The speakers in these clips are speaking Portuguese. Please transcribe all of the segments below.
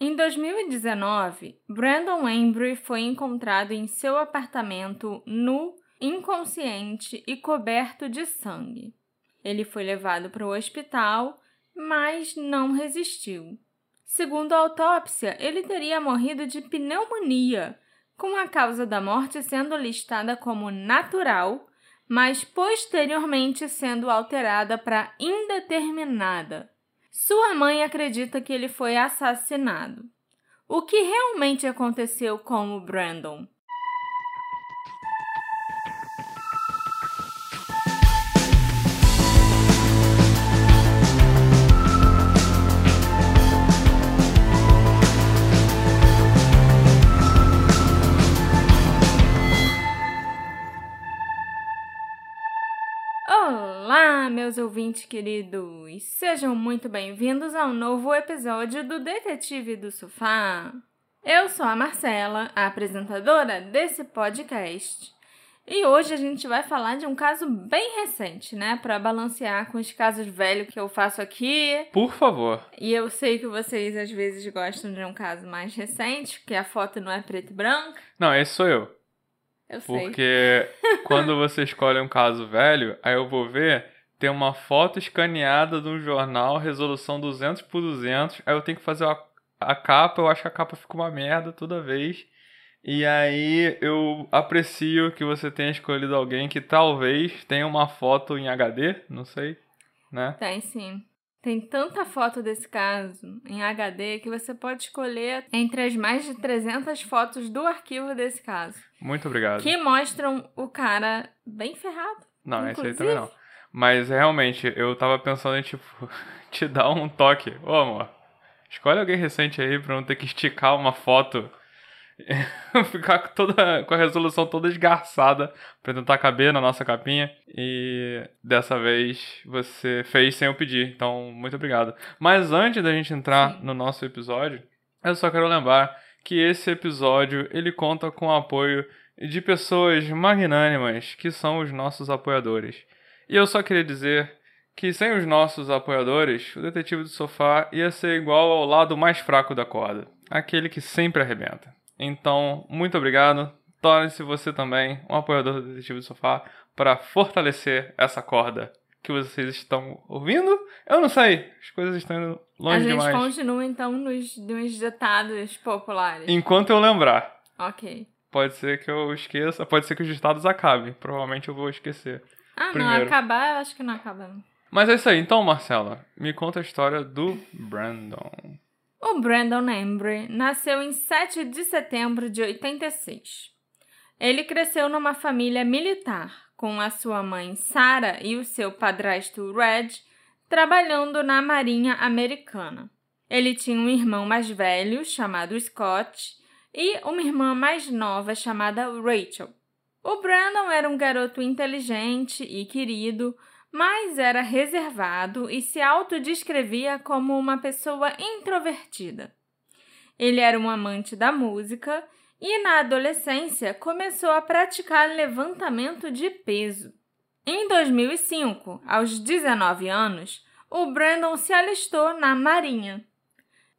Em 2019, Brandon Embry foi encontrado em seu apartamento nu, inconsciente e coberto de sangue. Ele foi levado para o hospital, mas não resistiu. Segundo a autópsia, ele teria morrido de pneumonia, com a causa da morte sendo listada como natural, mas posteriormente sendo alterada para indeterminada. Sua mãe acredita que ele foi assassinado. O que realmente aconteceu com o Brandon? Meus ouvintes queridos! Sejam muito bem-vindos a um novo episódio do Detetive do Sofá. Eu sou a Marcela, a apresentadora desse podcast. E hoje a gente vai falar de um caso bem recente, né? Para balancear com os casos velhos que eu faço aqui. Por favor. E eu sei que vocês às vezes gostam de um caso mais recente, porque a foto não é preto e branco. Não, esse sou eu. Eu sei. Porque quando você escolhe um caso velho, aí eu vou ver tem uma foto escaneada de um jornal, resolução 200 por 200. Aí eu tenho que fazer a, a capa, eu acho que a capa fica uma merda toda vez. E aí eu aprecio que você tenha escolhido alguém que talvez tenha uma foto em HD, não sei, né? Tem sim. Tem tanta foto desse caso em HD que você pode escolher entre as mais de 300 fotos do arquivo desse caso. Muito obrigado. Que mostram o cara bem ferrado. Não, esse aí também não. Mas realmente, eu tava pensando em, tipo, te dar um toque. Ô, amor, escolhe alguém recente aí pra não ter que esticar uma foto. ficar toda, com a resolução toda esgarçada pra tentar caber na nossa capinha. E dessa vez você fez sem eu pedir. Então, muito obrigado. Mas antes da gente entrar Sim. no nosso episódio, eu só quero lembrar que esse episódio ele conta com o apoio de pessoas magnânimas que são os nossos apoiadores. E eu só queria dizer que sem os nossos apoiadores, o Detetive do Sofá ia ser igual ao lado mais fraco da corda, aquele que sempre arrebenta. Então, muito obrigado. Torne-se você também um apoiador do Detetive do Sofá para fortalecer essa corda que vocês estão ouvindo. Eu não sei, as coisas estão indo longe demais. A gente demais. continua então nos, nos ditados populares. Enquanto eu lembrar. Ok. Pode ser que eu esqueça, pode ser que os ditados acabem. Provavelmente eu vou esquecer. Ah, primeiro. não, acabar, eu acho que não acaba. Mas é isso aí. Então, Marcela, me conta a história do Brandon. O Brandon Embry nasceu em 7 de setembro de 86. Ele cresceu numa família militar, com a sua mãe Sarah e o seu padrasto Red trabalhando na Marinha Americana. Ele tinha um irmão mais velho, chamado Scott, e uma irmã mais nova, chamada Rachel. O Brandon era um garoto inteligente e querido, mas era reservado e se autodescrevia como uma pessoa introvertida. Ele era um amante da música e, na adolescência, começou a praticar levantamento de peso. Em 2005, aos 19 anos, o Brandon se alistou na Marinha.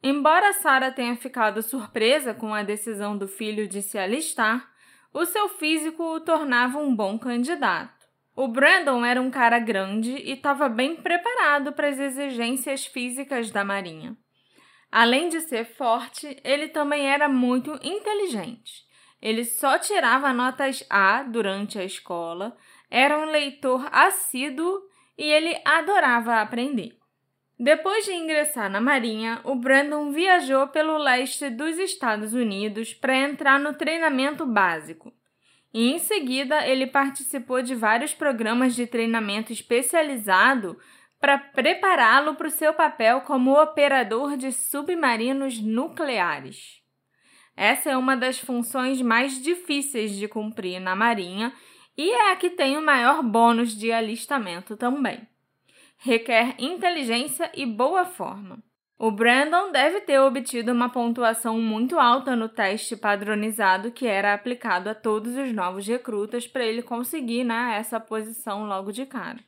Embora Sarah tenha ficado surpresa com a decisão do filho de se alistar, o seu físico o tornava um bom candidato. O Brandon era um cara grande e estava bem preparado para as exigências físicas da Marinha. Além de ser forte, ele também era muito inteligente. Ele só tirava notas A durante a escola, era um leitor assíduo e ele adorava aprender. Depois de ingressar na Marinha, o Brandon viajou pelo leste dos Estados Unidos para entrar no treinamento básico. E em seguida, ele participou de vários programas de treinamento especializado para prepará-lo para o seu papel como operador de submarinos nucleares. Essa é uma das funções mais difíceis de cumprir na Marinha e é a que tem o maior bônus de alistamento também requer inteligência e boa forma. O Brandon deve ter obtido uma pontuação muito alta no teste padronizado que era aplicado a todos os novos recrutas para ele conseguir né, essa posição logo de cara.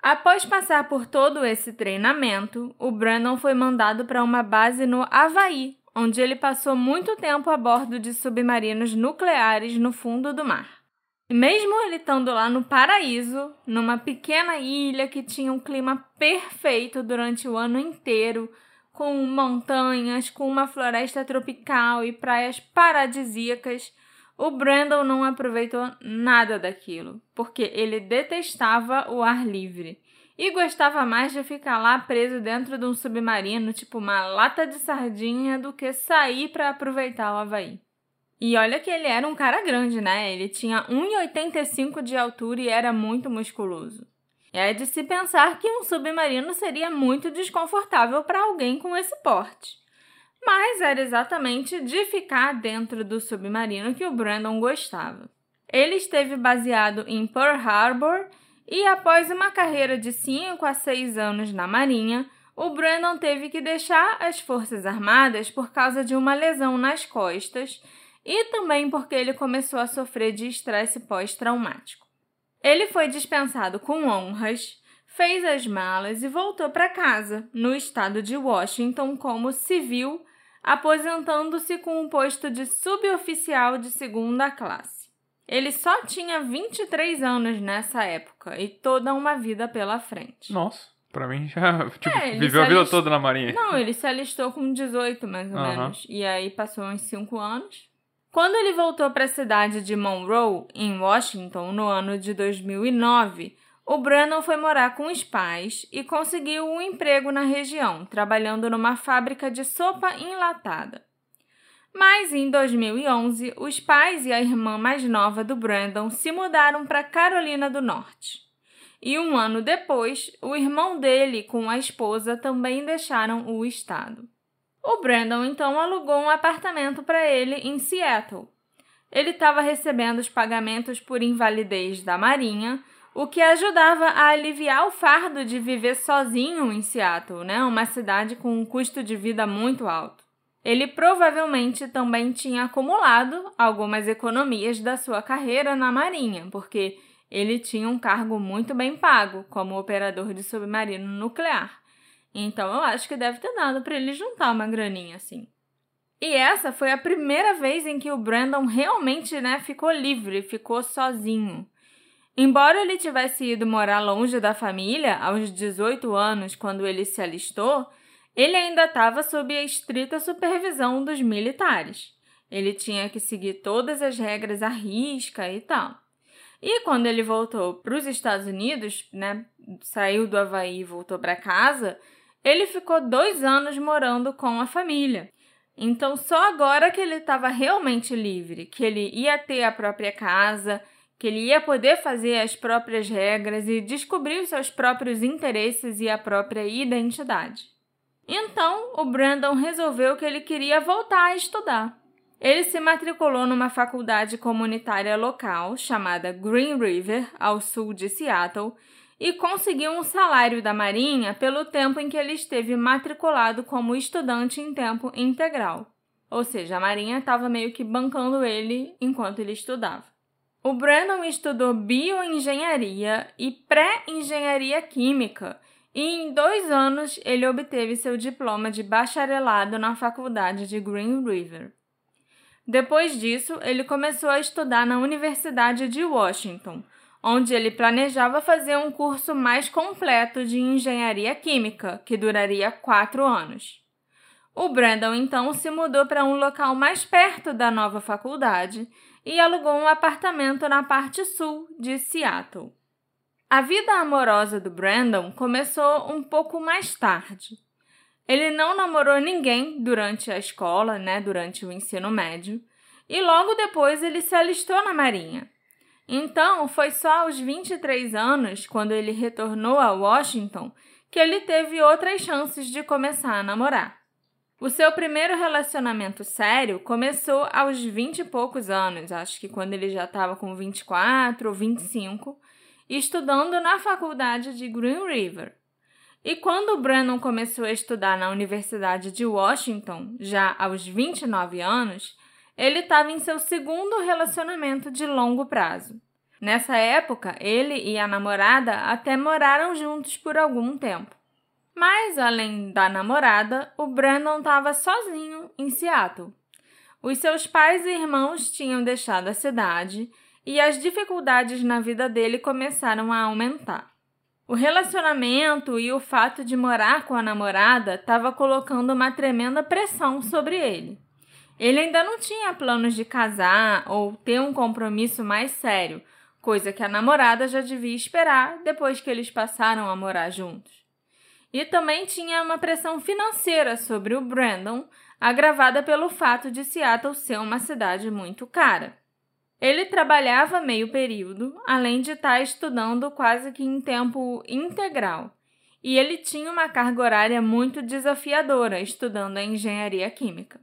Após passar por todo esse treinamento, o Brandon foi mandado para uma base no Havaí, onde ele passou muito tempo a bordo de submarinos nucleares no fundo do mar. Mesmo ele estando lá no paraíso, numa pequena ilha que tinha um clima perfeito durante o ano inteiro, com montanhas, com uma floresta tropical e praias paradisíacas, o Brandon não aproveitou nada daquilo, porque ele detestava o ar livre e gostava mais de ficar lá preso dentro de um submarino, tipo uma lata de sardinha, do que sair para aproveitar o Havaí. E olha que ele era um cara grande, né? Ele tinha 1,85 de altura e era muito musculoso. É de se pensar que um submarino seria muito desconfortável para alguém com esse porte. Mas era exatamente de ficar dentro do submarino que o Brandon gostava. Ele esteve baseado em Pearl Harbor e, após uma carreira de 5 a 6 anos na Marinha, o Brandon teve que deixar as Forças Armadas por causa de uma lesão nas costas e também porque ele começou a sofrer de estresse pós-traumático. Ele foi dispensado com honras, fez as malas e voltou para casa, no estado de Washington, como civil, aposentando-se com um posto de suboficial de segunda classe. Ele só tinha 23 anos nessa época e toda uma vida pela frente. Nossa, pra mim já tipo, é, viveu a vida alist... toda na Marinha. Não, ele se alistou com 18 mais ou uhum. menos. E aí passou uns 5 anos quando ele voltou para a cidade de Monroe, em Washington, no ano de 2009, o Brannon foi morar com os pais e conseguiu um emprego na região, trabalhando numa fábrica de sopa enlatada. Mas em 2011, os pais e a irmã mais nova do Brandon se mudaram para Carolina do Norte. E um ano depois, o irmão dele com a esposa também deixaram o estado. O Brandon então alugou um apartamento para ele em Seattle. Ele estava recebendo os pagamentos por invalidez da Marinha, o que ajudava a aliviar o fardo de viver sozinho em Seattle, né? uma cidade com um custo de vida muito alto. Ele provavelmente também tinha acumulado algumas economias da sua carreira na Marinha, porque ele tinha um cargo muito bem pago como operador de submarino nuclear. Então eu acho que deve ter dado para ele juntar uma graninha assim. E essa foi a primeira vez em que o Brandon realmente, né, ficou livre, ficou sozinho. Embora ele tivesse ido morar longe da família aos 18 anos, quando ele se alistou, ele ainda estava sob a estrita supervisão dos militares. Ele tinha que seguir todas as regras à risca e tal. E quando ele voltou para os Estados Unidos, né, saiu do Havaí e voltou para casa, ele ficou dois anos morando com a família. Então, só agora que ele estava realmente livre, que ele ia ter a própria casa, que ele ia poder fazer as próprias regras e descobrir os seus próprios interesses e a própria identidade. Então, o Brandon resolveu que ele queria voltar a estudar. Ele se matriculou numa faculdade comunitária local chamada Green River, ao sul de Seattle, e conseguiu um salário da Marinha pelo tempo em que ele esteve matriculado como estudante em tempo integral. Ou seja, a Marinha estava meio que bancando ele enquanto ele estudava. O Brandon estudou bioengenharia e pré-engenharia química e em dois anos ele obteve seu diploma de bacharelado na faculdade de Green River. Depois disso, ele começou a estudar na Universidade de Washington, onde ele planejava fazer um curso mais completo de engenharia química, que duraria quatro anos. O Brandon então se mudou para um local mais perto da nova faculdade e alugou um apartamento na parte sul de Seattle. A vida amorosa do Brandon começou um pouco mais tarde. Ele não namorou ninguém durante a escola, né, durante o ensino médio, e logo depois ele se alistou na Marinha. Então, foi só aos 23 anos, quando ele retornou a Washington, que ele teve outras chances de começar a namorar. O seu primeiro relacionamento sério começou aos 20 e poucos anos, acho que quando ele já estava com 24 ou 25, estudando na faculdade de Green River. E quando o Brennan começou a estudar na Universidade de Washington, já aos 29 anos, ele estava em seu segundo relacionamento de longo prazo. Nessa época, ele e a namorada até moraram juntos por algum tempo. Mas, além da namorada, o Brandon estava sozinho em Seattle. Os seus pais e irmãos tinham deixado a cidade e as dificuldades na vida dele começaram a aumentar. O relacionamento e o fato de morar com a namorada estava colocando uma tremenda pressão sobre ele. Ele ainda não tinha planos de casar ou ter um compromisso mais sério, coisa que a namorada já devia esperar depois que eles passaram a morar juntos. E também tinha uma pressão financeira sobre o Brandon, agravada pelo fato de Seattle ser uma cidade muito cara. Ele trabalhava meio período, além de estar estudando quase que em tempo integral. E ele tinha uma carga horária muito desafiadora estudando a engenharia química.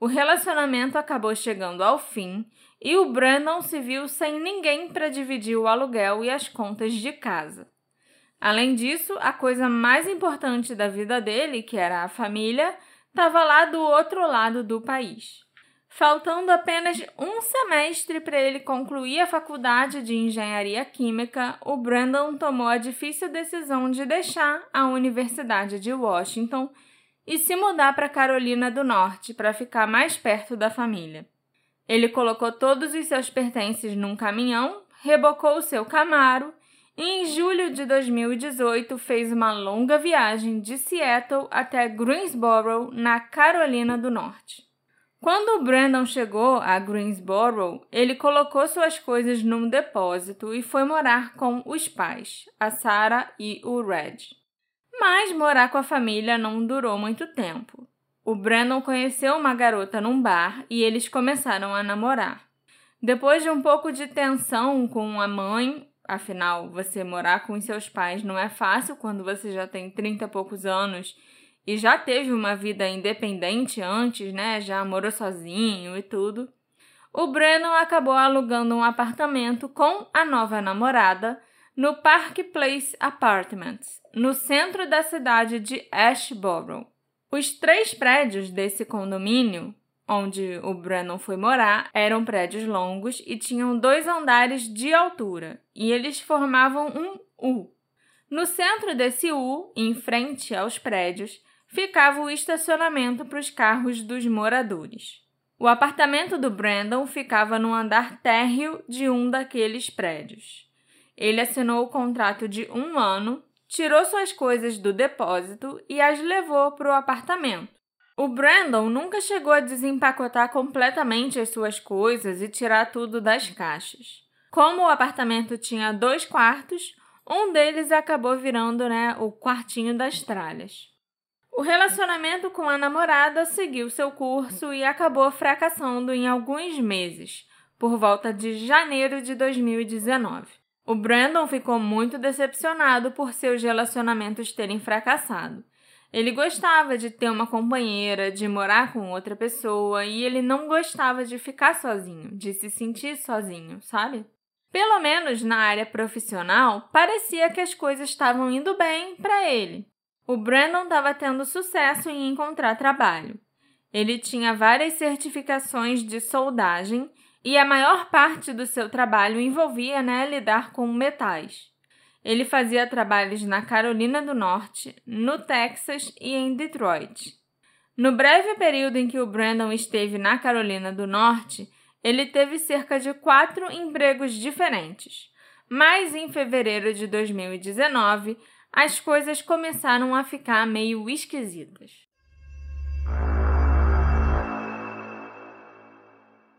O relacionamento acabou chegando ao fim e o Brandon se viu sem ninguém para dividir o aluguel e as contas de casa. Além disso, a coisa mais importante da vida dele, que era a família, estava lá do outro lado do país. Faltando apenas um semestre para ele concluir a faculdade de engenharia química, o Brandon tomou a difícil decisão de deixar a Universidade de Washington e se mudar para Carolina do Norte para ficar mais perto da família. Ele colocou todos os seus pertences num caminhão, rebocou o seu Camaro e em julho de 2018 fez uma longa viagem de Seattle até Greensboro, na Carolina do Norte. Quando o Brandon chegou a Greensboro, ele colocou suas coisas num depósito e foi morar com os pais, a Sarah e o Red. Mas morar com a família não durou muito tempo. O Brandon conheceu uma garota num bar e eles começaram a namorar. Depois de um pouco de tensão com a mãe, Afinal, você morar com seus pais não é fácil quando você já tem 30 e poucos anos e já teve uma vida independente antes, né? Já morou sozinho e tudo. O Brennan acabou alugando um apartamento com a nova namorada no Park Place Apartments, no centro da cidade de Ashboro. Os três prédios desse condomínio onde o Brennan foi morar eram prédios longos e tinham dois andares de altura, e eles formavam um U. No centro desse U, em frente aos prédios, ficava o estacionamento para os carros dos moradores. O apartamento do Brandon ficava no andar térreo de um daqueles prédios. Ele assinou o contrato de um ano, tirou suas coisas do depósito e as levou para o apartamento. O Brandon nunca chegou a desempacotar completamente as suas coisas e tirar tudo das caixas. Como o apartamento tinha dois quartos, um deles acabou virando né, o quartinho das tralhas. O relacionamento com a namorada seguiu seu curso e acabou fracassando em alguns meses, por volta de janeiro de 2019. O Brandon ficou muito decepcionado por seus relacionamentos terem fracassado ele gostava de ter uma companheira, de morar com outra pessoa e ele não gostava de ficar sozinho, de se sentir sozinho, sabe? Pelo menos na área profissional, parecia que as coisas estavam indo bem para ele. O Brandon estava tendo sucesso em encontrar trabalho. Ele tinha várias certificações de soldagem e a maior parte do seu trabalho envolvia né, lidar com metais. Ele fazia trabalhos na Carolina do Norte, no Texas e em Detroit. No breve período em que o Brandon esteve na Carolina do Norte, ele teve cerca de quatro empregos diferentes. Mas em fevereiro de 2019, as coisas começaram a ficar meio esquisitas.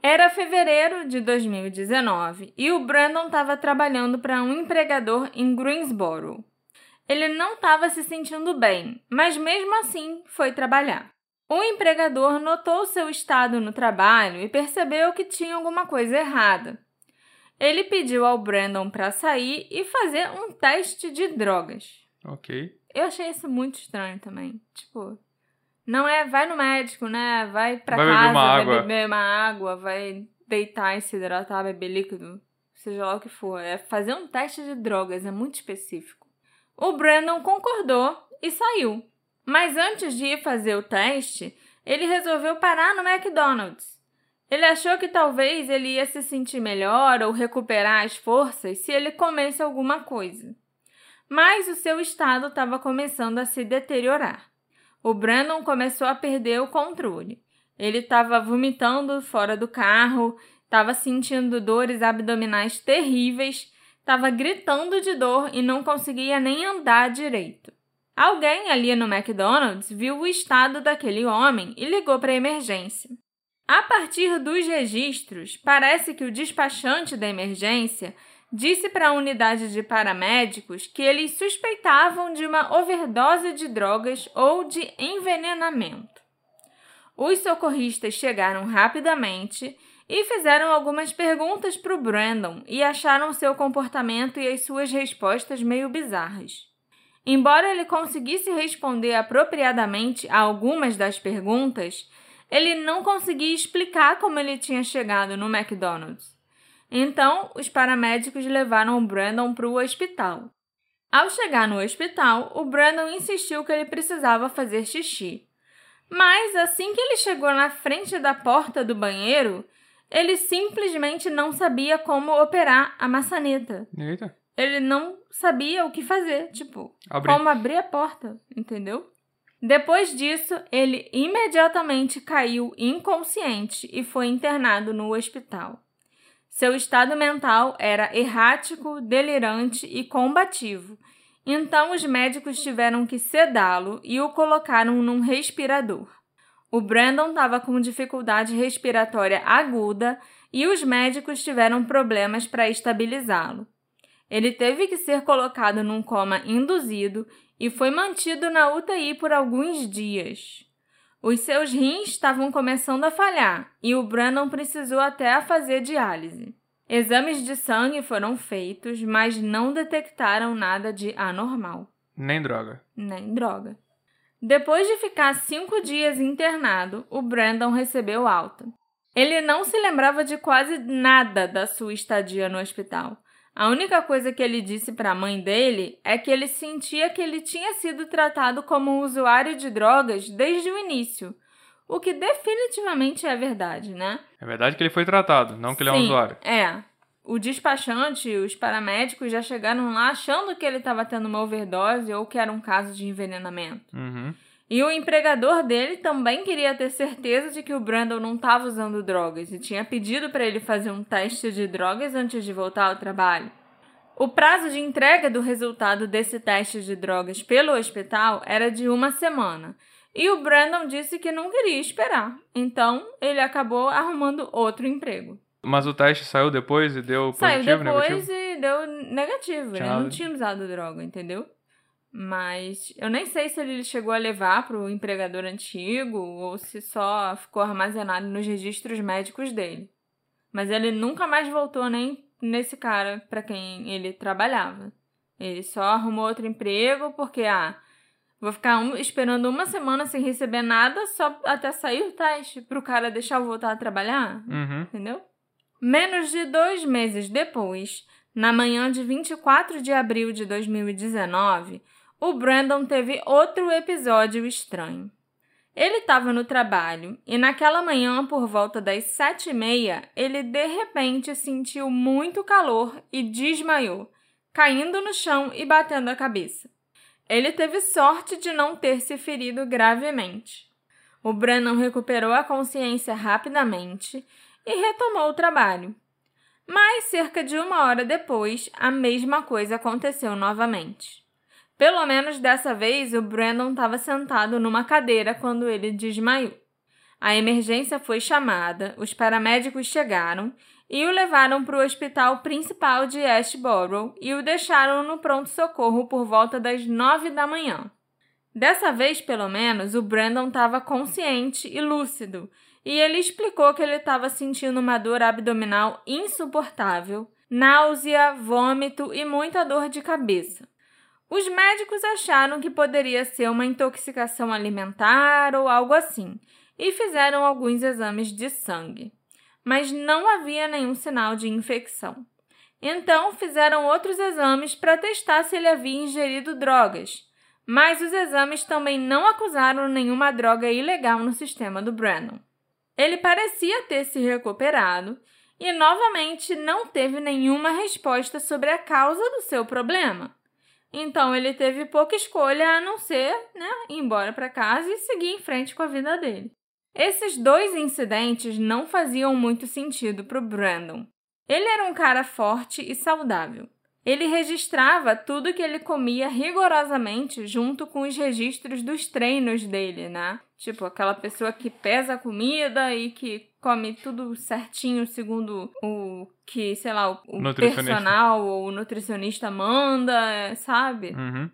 Era fevereiro de 2019 e o Brandon estava trabalhando para um empregador em Greensboro. Ele não estava se sentindo bem, mas mesmo assim foi trabalhar. O empregador notou seu estado no trabalho e percebeu que tinha alguma coisa errada. Ele pediu ao Brandon para sair e fazer um teste de drogas. Ok. Eu achei isso muito estranho também. Tipo, não é, vai no médico, né? Vai pra vai casa, beber uma vai água. beber uma água, vai deitar e se hidratar, beber líquido, seja lá o que for. É fazer um teste de drogas, é muito específico. O Brandon concordou e saiu. Mas antes de ir fazer o teste, ele resolveu parar no McDonald's. Ele achou que talvez ele ia se sentir melhor ou recuperar as forças se ele comesse alguma coisa. Mas o seu estado estava começando a se deteriorar o Brandon começou a perder o controle. Ele estava vomitando fora do carro, estava sentindo dores abdominais terríveis, estava gritando de dor e não conseguia nem andar direito. Alguém ali no McDonald's viu o estado daquele homem e ligou para a emergência. A partir dos registros, parece que o despachante da emergência disse para a unidade de paramédicos que eles suspeitavam de uma overdose de drogas ou de envenenamento. Os socorristas chegaram rapidamente e fizeram algumas perguntas para o Brandon e acharam seu comportamento e as suas respostas meio bizarras. Embora ele conseguisse responder apropriadamente a algumas das perguntas, ele não conseguia explicar como ele tinha chegado no McDonald's. Então, os paramédicos levaram o Brandon para o hospital. Ao chegar no hospital, o Brandon insistiu que ele precisava fazer xixi. Mas assim que ele chegou na frente da porta do banheiro, ele simplesmente não sabia como operar a maçaneta. Eita. Ele não sabia o que fazer, tipo, Abri. como abrir a porta, entendeu? Depois disso, ele imediatamente caiu inconsciente e foi internado no hospital. Seu estado mental era errático, delirante e combativo, então os médicos tiveram que sedá-lo e o colocaram num respirador. O Brandon estava com dificuldade respiratória aguda e os médicos tiveram problemas para estabilizá-lo. Ele teve que ser colocado num coma induzido e foi mantido na UTI por alguns dias. Os seus rins estavam começando a falhar e o Brandon precisou até fazer diálise. Exames de sangue foram feitos, mas não detectaram nada de anormal. Nem droga. Nem droga. Depois de ficar cinco dias internado, o Brandon recebeu alta. Ele não se lembrava de quase nada da sua estadia no hospital. A única coisa que ele disse para a mãe dele é que ele sentia que ele tinha sido tratado como um usuário de drogas desde o início. O que definitivamente é verdade, né? É verdade que ele foi tratado, não que ele é um usuário. É. O despachante e os paramédicos já chegaram lá achando que ele estava tendo uma overdose ou que era um caso de envenenamento. Uhum. E o empregador dele também queria ter certeza de que o Brandon não estava usando drogas e tinha pedido para ele fazer um teste de drogas antes de voltar ao trabalho. O prazo de entrega do resultado desse teste de drogas pelo hospital era de uma semana. E o Brandon disse que não queria esperar. Então, ele acabou arrumando outro emprego. Mas o teste saiu depois e deu positivo, Saiu depois negativo? e deu negativo. Ele não tinha usado droga, entendeu? Mas eu nem sei se ele chegou a levar para o empregador antigo ou se só ficou armazenado nos registros médicos dele. Mas ele nunca mais voltou nem nesse cara para quem ele trabalhava. Ele só arrumou outro emprego porque, ah, vou ficar um, esperando uma semana sem receber nada só até sair o teste para o cara deixar eu voltar a trabalhar. Uhum. Entendeu? Menos de dois meses depois, na manhã de 24 de abril de 2019, o Brandon teve outro episódio estranho. Ele estava no trabalho e naquela manhã, por volta das sete e meia, ele de repente sentiu muito calor e desmaiou, caindo no chão e batendo a cabeça. Ele teve sorte de não ter se ferido gravemente. O Brandon recuperou a consciência rapidamente e retomou o trabalho. Mas cerca de uma hora depois, a mesma coisa aconteceu novamente. Pelo menos dessa vez, o Brandon estava sentado numa cadeira quando ele desmaiou. A emergência foi chamada, os paramédicos chegaram e o levaram para o hospital principal de Ashborough e o deixaram no pronto-socorro por volta das nove da manhã. Dessa vez, pelo menos, o Brandon estava consciente e lúcido, e ele explicou que ele estava sentindo uma dor abdominal insuportável, náusea, vômito e muita dor de cabeça. Os médicos acharam que poderia ser uma intoxicação alimentar ou algo assim e fizeram alguns exames de sangue, mas não havia nenhum sinal de infecção. Então fizeram outros exames para testar se ele havia ingerido drogas, mas os exames também não acusaram nenhuma droga ilegal no sistema do Brennan. Ele parecia ter se recuperado e novamente não teve nenhuma resposta sobre a causa do seu problema. Então ele teve pouca escolha a não ser, né, ir embora para casa e seguir em frente com a vida dele. Esses dois incidentes não faziam muito sentido para o Brandon. Ele era um cara forte e saudável. Ele registrava tudo que ele comia rigorosamente junto com os registros dos treinos dele, né? Tipo, aquela pessoa que pesa a comida e que come tudo certinho segundo o que, sei lá, o, personal ou o nutricionista manda, sabe? Uhum.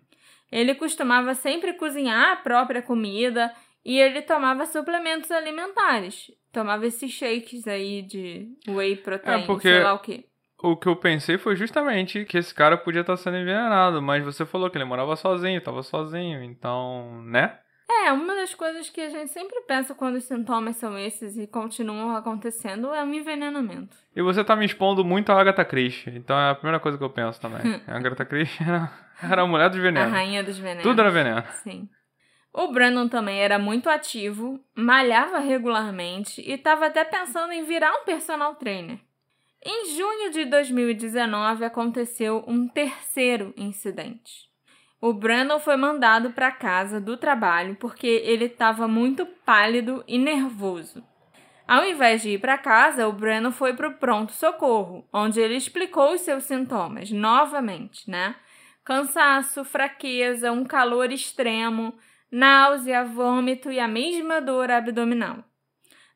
Ele costumava sempre cozinhar a própria comida e ele tomava suplementos alimentares. Tomava esses shakes aí de whey protein, é porque... sei lá o quê o que eu pensei foi justamente que esse cara podia estar sendo envenenado, mas você falou que ele morava sozinho, estava sozinho, então, né? É, uma das coisas que a gente sempre pensa quando os sintomas são esses e continuam acontecendo é um envenenamento. E você tá me expondo muito a Agatha Christie, então é a primeira coisa que eu penso também. a Agatha Christie era, era a mulher dos venenos. A rainha dos venenos. Tudo era veneno. Sim. O Brandon também era muito ativo, malhava regularmente e estava até pensando em virar um personal trainer. Em junho de 2019 aconteceu um terceiro incidente. O Brandon foi mandado para casa do trabalho porque ele estava muito pálido e nervoso. Ao invés de ir para casa, o Brandon foi para o pronto-socorro, onde ele explicou os seus sintomas novamente, né? Cansaço, fraqueza, um calor extremo, náusea, vômito e a mesma dor abdominal.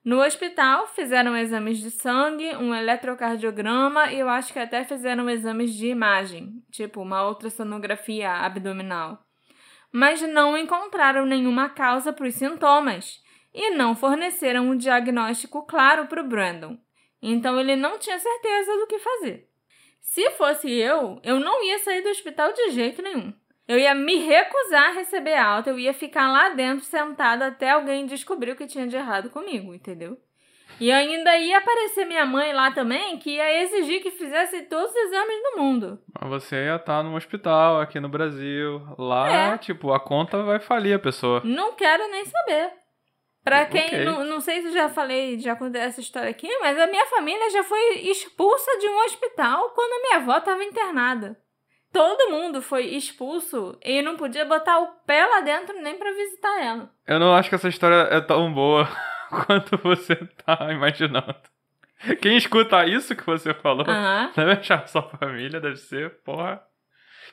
No hospital, fizeram exames de sangue, um eletrocardiograma e eu acho que até fizeram exames de imagem, tipo uma ultrassonografia abdominal. Mas não encontraram nenhuma causa para os sintomas e não forneceram um diagnóstico claro para o Brandon. Então ele não tinha certeza do que fazer. Se fosse eu, eu não ia sair do hospital de jeito nenhum. Eu ia me recusar a receber alta, eu ia ficar lá dentro sentada até alguém descobrir o que tinha de errado comigo, entendeu? E ainda ia aparecer minha mãe lá também, que ia exigir que fizesse todos os exames do mundo. Mas você ia estar num hospital aqui no Brasil. Lá, é. tipo, a conta vai falir a pessoa. Não quero nem saber. Pra quem, okay. não, não sei se já falei, já contei essa história aqui, mas a minha família já foi expulsa de um hospital quando a minha avó estava internada todo mundo foi expulso e não podia botar o pé lá dentro nem para visitar ela. Eu não acho que essa história é tão boa quanto você tá imaginando. Quem escuta isso que você falou uhum. deve achar sua família, deve ser, porra.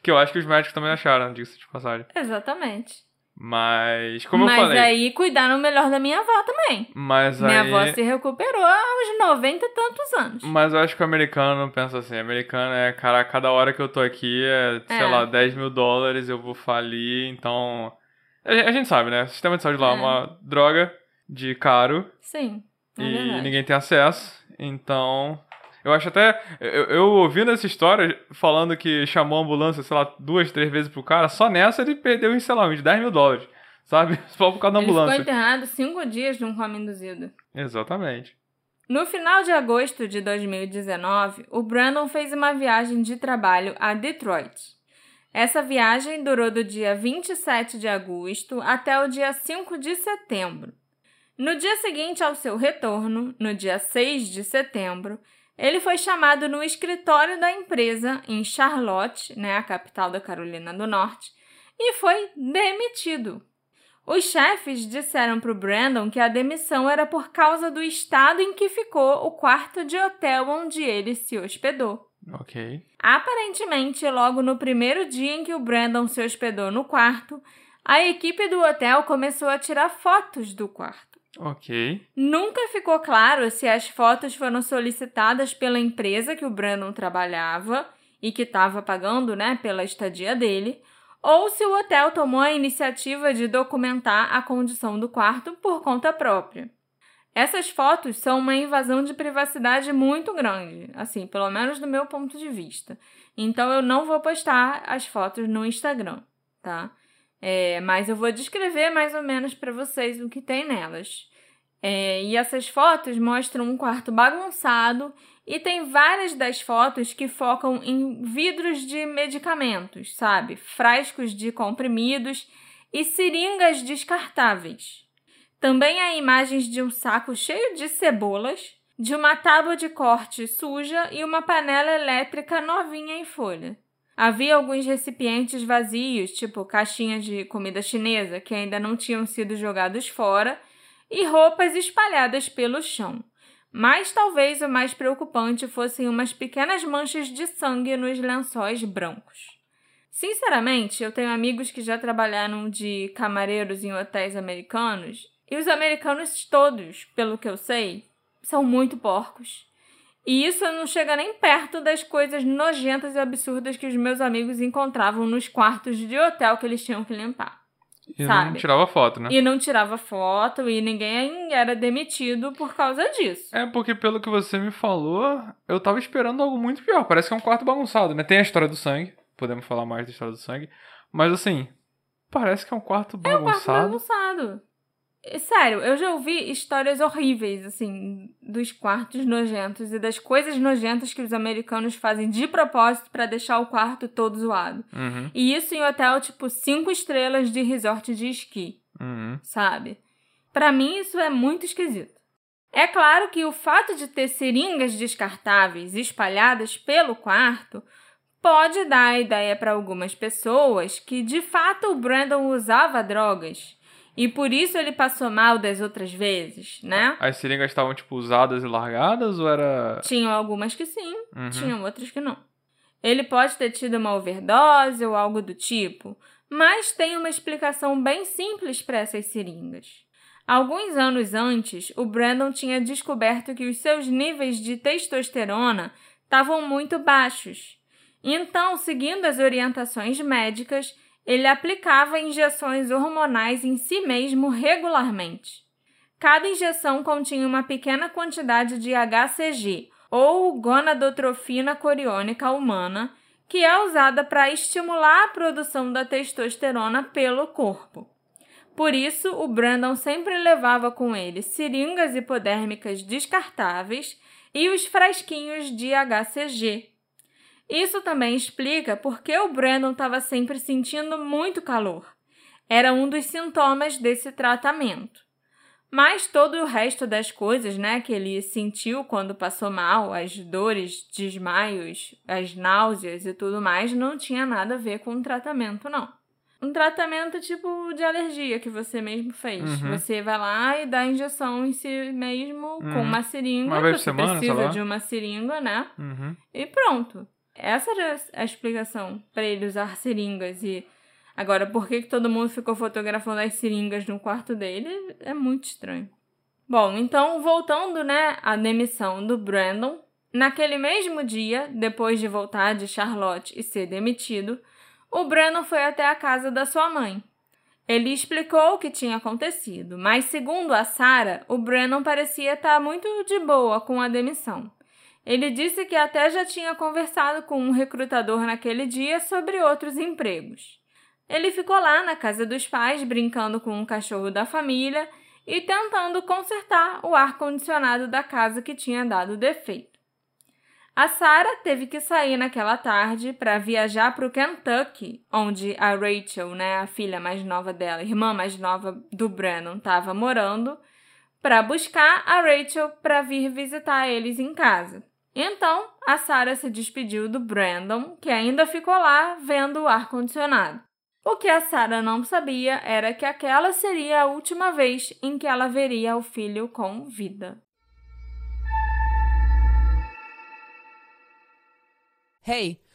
Que eu acho que os médicos também acharam, disso de passagem. Exatamente. Mas, como Mas eu falei. Mas aí cuidaram melhor da minha avó também. Mas minha aí... avó se recuperou aos 90 e tantos anos. Mas eu acho que o americano pensa assim: americano é, cara, cada hora que eu tô aqui é, é. sei lá, 10 mil dólares, eu vou falir, então. A gente sabe, né? O sistema de saúde lá é, é uma droga de caro. Sim. É e verdade. ninguém tem acesso. Então, eu acho até. Eu, eu ouvindo essa história, falando que chamou a ambulância, sei lá, duas, três vezes pro cara, só nessa ele perdeu, sei lá, uns 10 mil dólares. Sabe? Só por causa da ambulância. Ele ficou internado cinco dias num coma induzido. Exatamente. No final de agosto de 2019, o Brandon fez uma viagem de trabalho a Detroit. Essa viagem durou do dia 27 de agosto até o dia 5 de setembro. No dia seguinte ao seu retorno, no dia 6 de setembro, ele foi chamado no escritório da empresa em Charlotte, né, a capital da Carolina do Norte, e foi demitido. Os chefes disseram para o Brandon que a demissão era por causa do estado em que ficou o quarto de hotel onde ele se hospedou. Ok. Aparentemente, logo no primeiro dia em que o Brandon se hospedou no quarto, a equipe do hotel começou a tirar fotos do quarto. Ok. Nunca ficou claro se as fotos foram solicitadas pela empresa que o Brandon trabalhava e que estava pagando, né, pela estadia dele, ou se o hotel tomou a iniciativa de documentar a condição do quarto por conta própria. Essas fotos são uma invasão de privacidade muito grande, assim, pelo menos do meu ponto de vista. Então eu não vou postar as fotos no Instagram, tá? É, mas eu vou descrever mais ou menos para vocês o que tem nelas. É, e essas fotos mostram um quarto bagunçado e tem várias das fotos que focam em vidros de medicamentos, sabe? Frascos de comprimidos e seringas descartáveis. Também há imagens de um saco cheio de cebolas, de uma tábua de corte suja e uma panela elétrica novinha em folha. Havia alguns recipientes vazios, tipo caixinhas de comida chinesa, que ainda não tinham sido jogados fora, e roupas espalhadas pelo chão. Mas talvez o mais preocupante fossem umas pequenas manchas de sangue nos lençóis brancos. Sinceramente, eu tenho amigos que já trabalharam de camareiros em hotéis americanos, e os americanos todos, pelo que eu sei, são muito porcos. E isso não chega nem perto das coisas nojentas e absurdas que os meus amigos encontravam nos quartos de hotel que eles tinham que limpar. E sabe? não tirava foto, né? E não tirava foto e ninguém era demitido por causa disso. É porque pelo que você me falou, eu tava esperando algo muito pior. Parece que é um quarto bagunçado, né? Tem a história do sangue, podemos falar mais da história do sangue, mas assim, parece que é um quarto É um quarto bagunçado. E, Sério, eu já ouvi histórias horríveis, assim, dos quartos nojentos e das coisas nojentas que os americanos fazem de propósito pra deixar o quarto todo zoado. Uhum, E isso em hotel, tipo, cinco estrelas de resort de esqui. uhum. sabe? Pra mim isso é muito esquisito. É claro que o fato de ter seringas descartáveis espalhadas pelo quarto pode dar a ideia para algumas pessoas que de fato o Brandon usava drogas e por isso ele passou mal das outras vezes, né? As seringas estavam, tipo, usadas e largadas ou era. Tinham algumas que sim, Uhum. tinham outras que não. Ele pode ter tido uma overdose ou algo do tipo, mas tem uma explicação bem simples para essas seringas. Alguns anos antes, o Brandon tinha descoberto que os seus níveis de testosterona estavam muito baixos. Então, seguindo as orientações médicas, ele aplicava injeções hormonais em si mesmo regularmente. Cada injeção continha uma pequena quantidade de HCG, ou gonadotrofina coriônica humana, que é usada para estimular a produção da testosterona pelo corpo. Por isso, o Brandon sempre levava com ele seringas hipodérmicas descartáveis e os frasquinhos de HCG. Isso também explica por que o Brandon estava sempre sentindo muito calor. Era um dos sintomas desse tratamento. Mas todo o resto das coisas, né, que ele sentiu quando passou mal, as dores, desmaios, as náuseas e tudo mais, não tinha nada a ver com o tratamento, não. Um tratamento tipo de alergia que você mesmo fez. Uhum. Você vai lá e dá injeção em si mesmo com Uhum. uma seringa. Uma vez você semana, precisa de uma seringa, né? Uhum. E pronto. Essa era a explicação para ele usar seringas. E agora, por que, que todo mundo ficou fotografando as seringas no quarto dele é muito estranho. Bom, então, voltando né, à demissão do Brandon, naquele mesmo dia, depois de voltar de Charlotte e ser demitido, o Brandon foi até a casa da sua mãe. Ele explicou o que tinha acontecido, mas segundo a Sarah, o Brandon parecia estar muito de boa com a demissão. Ele disse que até já tinha conversado com um recrutador naquele dia sobre outros empregos. Ele ficou lá na casa dos pais brincando com um cachorro da família e tentando consertar o ar-condicionado da casa que tinha dado defeito. A Sarah teve que sair naquela tarde para viajar para o Kentucky, onde a Rachel, né, a filha mais nova dela, irmã mais nova do Brandon, estava morando, para buscar a Rachel para vir visitar eles em casa. Então, a Sarah se despediu do Brandon, que ainda ficou lá vendo o ar-condicionado. O que a Sarah não sabia era que aquela seria a última vez em que ela veria o filho com vida. Hey,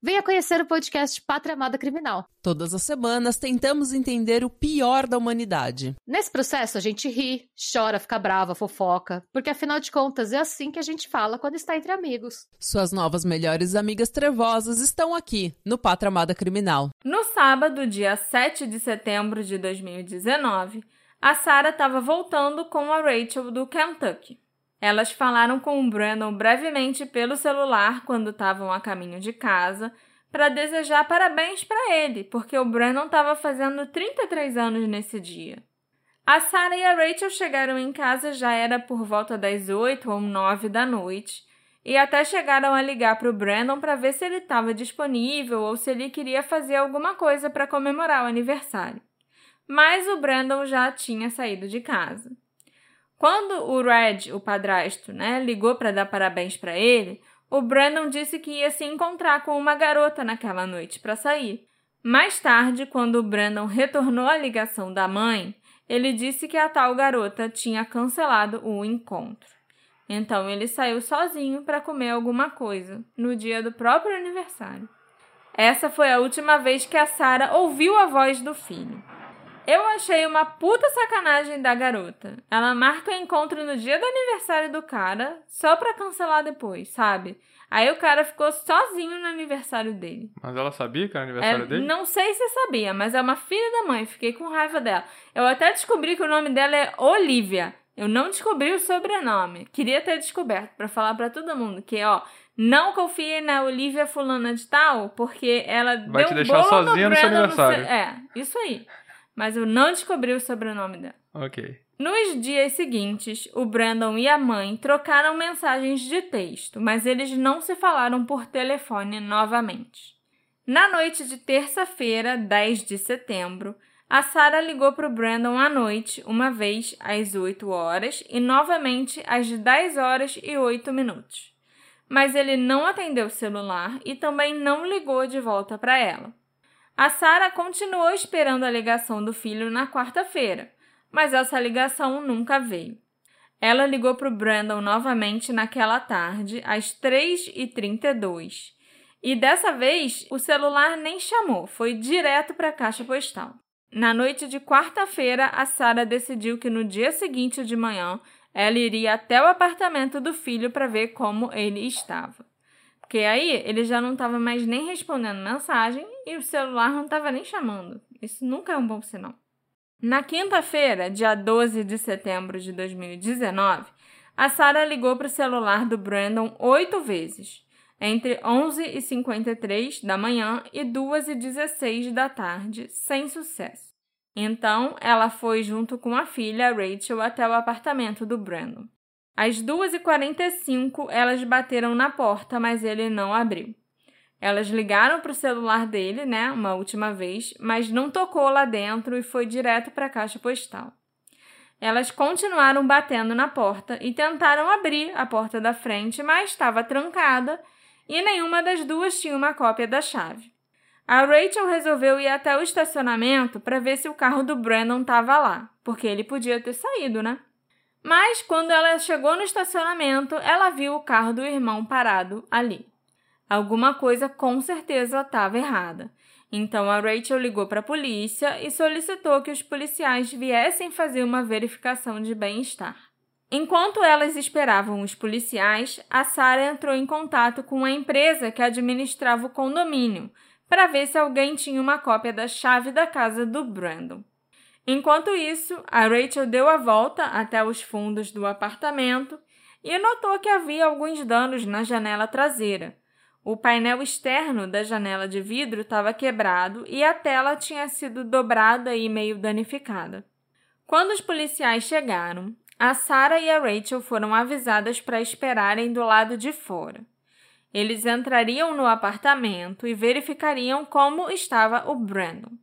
venha conhecer o podcast Pátria Amada Criminal. Todas as semanas tentamos entender o pior da humanidade. Nesse processo, a gente ri, chora, fica brava, fofoca, porque afinal de contas é assim que a gente fala quando está entre amigos. Suas novas melhores amigas trevosas estão aqui, no Pátria Amada Criminal. No sábado, dia 7 de setembro de 2019, a Sarah estava voltando com a Rachel do Kentucky. Elas falaram com o Brandon brevemente pelo celular quando estavam a caminho de casa para desejar parabéns para ele, porque o Brandon estava fazendo 33 anos nesse dia. A Sarah e a Rachel chegaram em casa já era por volta das 8 ou 9 da noite e até chegaram a ligar para o Brandon para ver se ele estava disponível ou se ele queria fazer alguma coisa para comemorar o aniversário. Mas o Brandon já tinha saído de casa. Quando o Red, o padrasto, né, ligou para dar parabéns para ele, o Brandon disse que ia se encontrar com uma garota naquela noite para sair. Mais tarde, quando o Brandon retornou a ligação da mãe, ele disse que a tal garota tinha cancelado o encontro. Então ele saiu sozinho para comer alguma coisa no dia do próprio aniversário. Essa foi a última vez que a Sarah ouviu a voz do filho. Eu achei uma puta sacanagem da garota. Ela marca o encontro no dia do aniversário do cara, só pra cancelar depois, sabe? Aí o cara ficou sozinho no aniversário dele. Mas ela sabia que era aniversário É, dele? Não sei se sabia, mas é uma filha da mãe. Fiquei com raiva dela. Eu até descobri que o nome dela é Olivia. Eu não descobri o sobrenome. Queria ter descoberto pra falar pra todo mundo que, ó, não confie na Olivia fulana de tal, porque ela Vai deu te um deixar bolo sozinha no seu Brandon aniversário. seu- É, isso aí. Mas eu não descobri o sobrenome dela. Ok. Nos dias seguintes, o Brandon e a mãe trocaram mensagens de texto, mas eles não se falaram por telefone novamente. Na noite de terça-feira, 10 de setembro, a Sarah ligou para o Brandon à noite, uma vez às 8 horas e novamente às 10 horas e 8 minutos. Mas ele não atendeu o celular e também não ligou de volta para ela. A Sarah continuou esperando a ligação do filho na quarta-feira, mas essa ligação nunca veio. Ela ligou para o Brandon novamente naquela tarde, às 3h32. E dessa vez, o celular nem chamou, foi direto para a caixa postal. Na noite de quarta-feira, a Sarah decidiu que no dia seguinte de manhã ela iria até o apartamento do filho para ver como ele estava. Porque aí ele já não estava mais nem respondendo mensagem e o celular não estava nem chamando. Isso nunca é um bom sinal. Na quinta-feira, dia 12 de setembro de 2019, a Sarah ligou para o celular do Brandon oito vezes, entre 11h53 da manhã e 2h16 da tarde, sem sucesso. Então, ela foi junto com a filha, Rachel, até o apartamento do Brandon. Às 2h45, elas bateram na porta, mas ele não abriu. Elas ligaram para o celular dele, né, uma última vez, mas não tocou lá dentro e foi direto para a caixa postal. Elas continuaram batendo na porta e tentaram abrir a porta da frente, mas estava trancada e nenhuma das duas tinha uma cópia da chave. A Rachel resolveu ir até o estacionamento para ver se o carro do Brandon estava lá, porque ele podia ter saído, né? Mas quando ela chegou no estacionamento, ela viu o carro do irmão parado ali. Alguma coisa com certeza estava errada. Então a Rachel ligou para a polícia e solicitou que os policiais viessem fazer uma verificação de bem-estar. Enquanto elas esperavam os policiais, a Sarah entrou em contato com a empresa que administrava o condomínio para ver se alguém tinha uma cópia da chave da casa do Brandon. Enquanto isso, a Rachel deu a volta até os fundos do apartamento e notou que havia alguns danos na janela traseira. O painel externo da janela de vidro estava quebrado e a tela tinha sido dobrada e meio danificada. Quando os policiais chegaram, a Sarah e a Rachel foram avisadas para esperarem do lado de fora. Eles entrariam no apartamento e verificariam como estava o Brandon.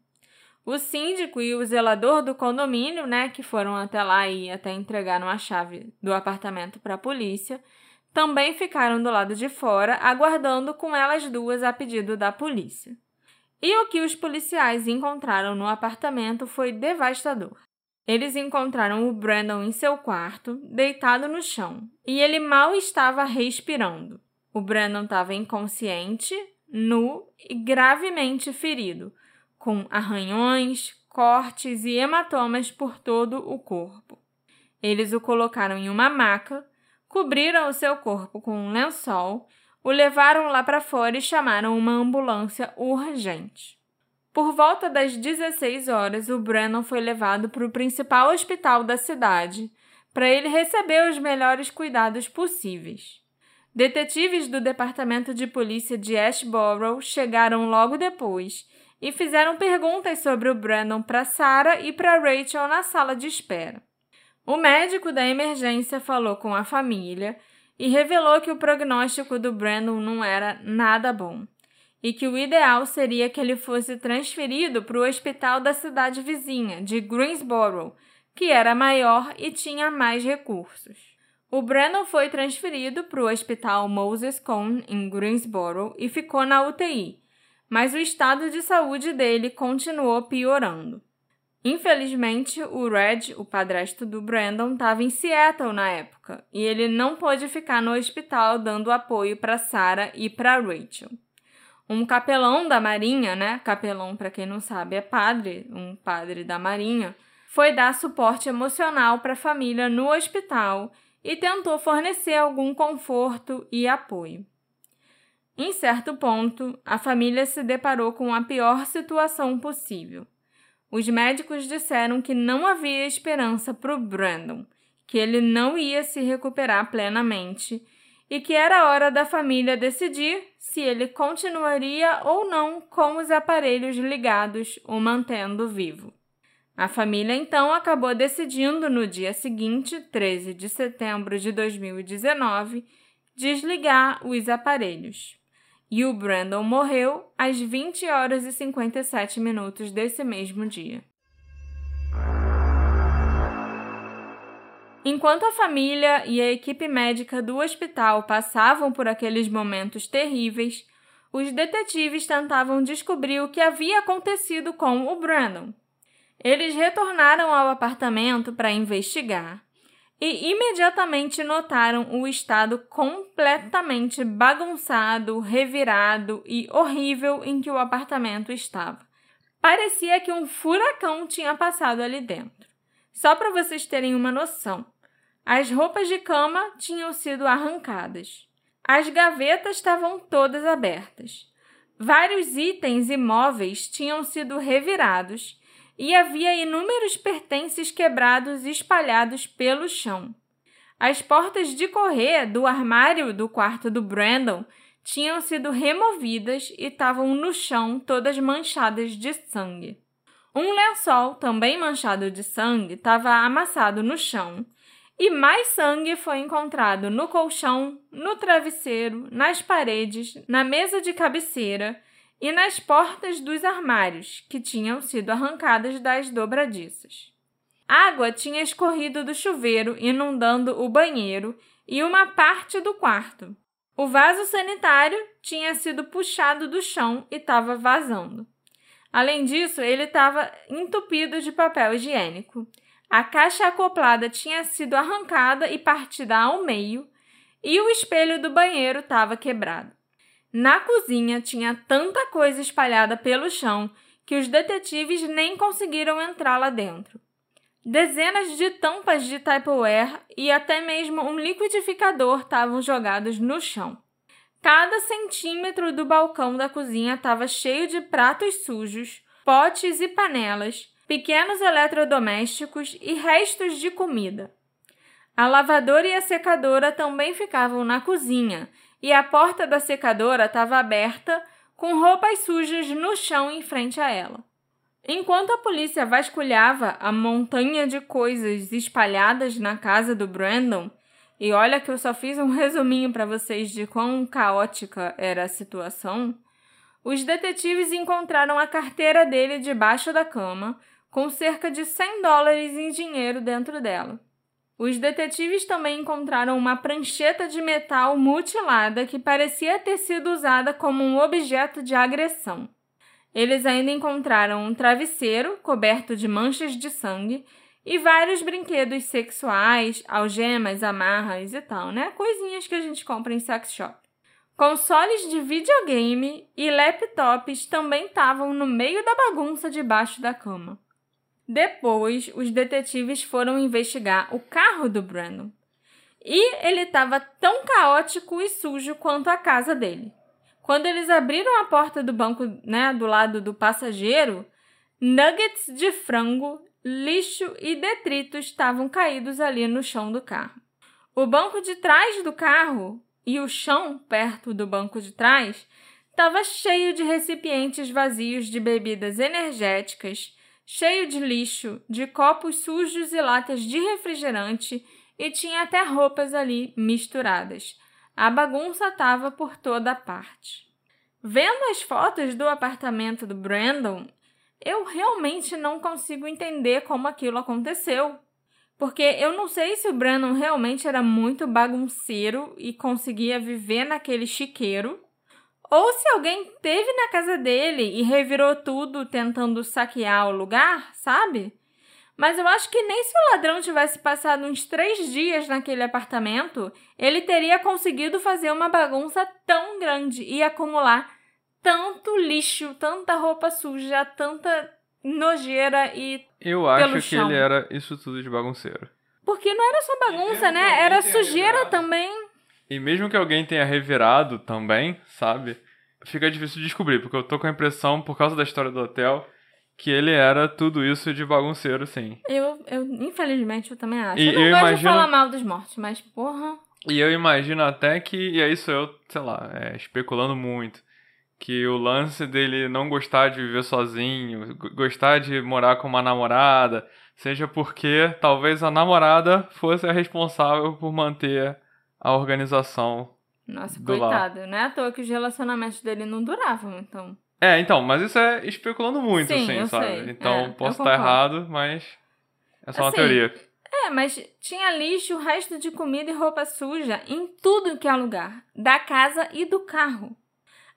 O síndico e o zelador do condomínio, né, que foram até lá e até entregaram a chave do apartamento para a polícia, também ficaram do lado de fora, aguardando com elas duas a pedido da polícia. E o que os policiais encontraram no apartamento foi devastador. Eles encontraram o Brandon em seu quarto, deitado no chão, e ele mal estava respirando. O Brandon estava inconsciente, nu e gravemente ferido, com arranhões, cortes e hematomas por todo o corpo. Eles o colocaram em uma maca, cobriram o seu corpo com um lençol, o levaram lá para fora e chamaram uma ambulância urgente. Por volta das 16 horas, o Brandon foi levado para o principal hospital da cidade para ele receber os melhores cuidados possíveis. Detetives do Departamento de Polícia de Ashborough chegaram logo depois e fizeram perguntas sobre o Brandon para Sarah e para Rachel na sala de espera. O médico da emergência falou com a família e revelou que o prognóstico do Brandon não era nada bom e que o ideal seria que ele fosse transferido para o hospital da cidade vizinha, de Greensboro, que era maior e tinha mais recursos. O Brandon foi transferido para o Hospital Moses Cone em Greensboro e ficou na UTI, mas o estado de saúde dele continuou piorando. Infelizmente, o Red, o padrasto do Brandon, estava em Seattle na época e ele não pôde ficar no hospital dando apoio para Sarah e para Rachel. Um capelão da Marinha, né? Capelão, para quem não sabe, é padre, um padre da Marinha, foi dar suporte emocional para a família no hospital e tentou fornecer algum conforto e apoio. Em certo ponto, a família se deparou com a pior situação possível os médicos disseram que não havia esperança para o Brandon, que ele não ia se recuperar plenamente e que era hora da família decidir se ele continuaria ou não com os aparelhos ligados o mantendo vivo. A família então acabou decidindo no dia seguinte, 13 de setembro de 2019, desligar os aparelhos e o Brandon morreu às 20 horas e 57 minutos desse mesmo dia. Enquanto a família e a equipe médica do hospital passavam por aqueles momentos terríveis, os detetives tentavam descobrir o que havia acontecido com o Brandon. Eles retornaram ao apartamento para investigar e imediatamente notaram o estado completamente bagunçado, revirado e horrível em que o apartamento estava. Parecia que um furacão tinha passado ali dentro. Só para vocês terem uma noção, as roupas de cama tinham sido arrancadas. As gavetas estavam todas abertas. Vários itens e móveis tinham sido revirados e havia inúmeros pertences quebrados espalhados pelo chão. As portas de correr do armário do quarto do Brandon tinham sido removidas e estavam no chão todas manchadas de sangue. Um lençol, também manchado de sangue, estava amassado no chão, e mais sangue foi encontrado no colchão, no travesseiro, nas paredes, na mesa de cabeceira e nas portas dos armários, que tinham sido arrancadas das dobradiças. Água tinha escorrido do chuveiro, inundando o banheiro e uma parte do quarto. O vaso sanitário tinha sido puxado do chão e estava vazando. Além disso, ele estava entupido de papel higiênico. A caixa acoplada tinha sido arrancada e partida ao meio, e o espelho do banheiro estava quebrado. Na cozinha tinha tanta coisa espalhada pelo chão que os detetives nem conseguiram entrar lá dentro. Dezenas de tampas de Tupperware e até mesmo um liquidificador estavam jogados no chão. Cada centímetro do balcão da cozinha estava cheio de pratos sujos, potes e panelas, pequenos eletrodomésticos e restos de comida. A lavadora e a secadora também ficavam na cozinha e a porta da secadora estava aberta, com roupas sujas no chão em frente a ela. Enquanto a polícia vasculhava a montanha de coisas espalhadas na casa do Brandon, e olha que eu só fiz um resuminho para vocês de quão caótica era a situação, os detetives encontraram a carteira dele debaixo da cama, com cerca de 100 dólares em dinheiro dentro dela. Os detetives também encontraram uma prancheta de metal mutilada que parecia ter sido usada como um objeto de agressão. Eles ainda encontraram um travesseiro coberto de manchas de sangue e vários brinquedos sexuais, algemas, amarras e tal, né? Coisinhas que a gente compra em sex shop. Consoles de videogame e laptops também estavam no meio da bagunça debaixo da cama. Depois, os detetives foram investigar o carro do Brandon. E ele estava tão caótico e sujo quanto a casa dele. Quando eles abriram a porta do banco, né, do lado do passageiro, nuggets de frango, lixo e detritos estavam caídos ali no chão do carro. O banco de trás do carro e o chão perto do banco de trás estava cheio de recipientes vazios de bebidas energéticas cheio de lixo, de copos sujos e latas de refrigerante, e tinha até roupas ali misturadas. A bagunça estava por toda parte. Vendo as fotos do apartamento do Brandon, eu realmente não consigo entender como aquilo aconteceu. Porque eu não sei se o Brandon realmente era muito bagunceiro e conseguia viver naquele chiqueiro, ou se alguém teve na casa dele e revirou tudo tentando saquear o lugar, sabe? Mas eu acho que nem se o ladrão tivesse passado uns três dias naquele apartamento, ele teria conseguido fazer uma bagunça tão grande e acumular tanto lixo, tanta roupa suja, tanta nojeira e. Eu acho pelo que ele era isso tudo de bagunceiro. Porque não era só bagunça, né? Era sujeira também. E mesmo que alguém tenha revirado também, sabe? Fica difícil de descobrir, porque eu tô com a impressão, por causa da história do hotel, que ele era tudo isso de bagunceiro, sim. Eu, eu infelizmente, eu também acho. E eu não eu gosto de imagino- falar mal dos mortos, mas porra. E eu imagino até que, e é isso eu, sei lá, é, especulando muito, que o lance dele não gostar de viver sozinho, gostar de morar com uma namorada, seja porque talvez a namorada fosse a responsável por manter a organização. Nossa, Do lar. coitado. Não é à toa que os relacionamentos dele não duravam, então. É, então, mas isso é especulando muito, Sim, assim, eu sabe? sei. Então, É, posso estar errado, mas é só uma Assim, teoria. É, mas tinha lixo, resto de comida e roupa suja em tudo que é lugar, da casa e do carro.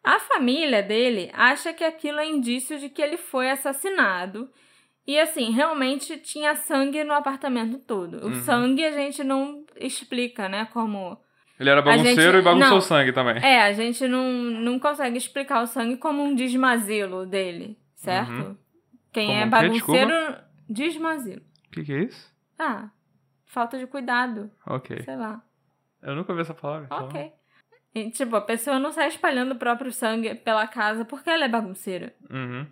A família dele acha que aquilo é indício de que ele foi assassinado. E assim, realmente tinha sangue no apartamento todo. O Uhum. sangue a gente não explica, né? Como. Ele era a gente- bagunceiro e bagunçou não. o sangue também. É, a gente não, não consegue explicar o sangue como um desmazelo dele, certo? Uhum. Quem Como é bagunceiro. Desmazelo. O que, que é isso? Ah, falta de cuidado, Ok. sei lá. Eu nunca ouvi essa palavra. então- Ok. E, tipo, a pessoa não sai espalhando o próprio sangue pela casa porque ela é bagunceira, Uhum.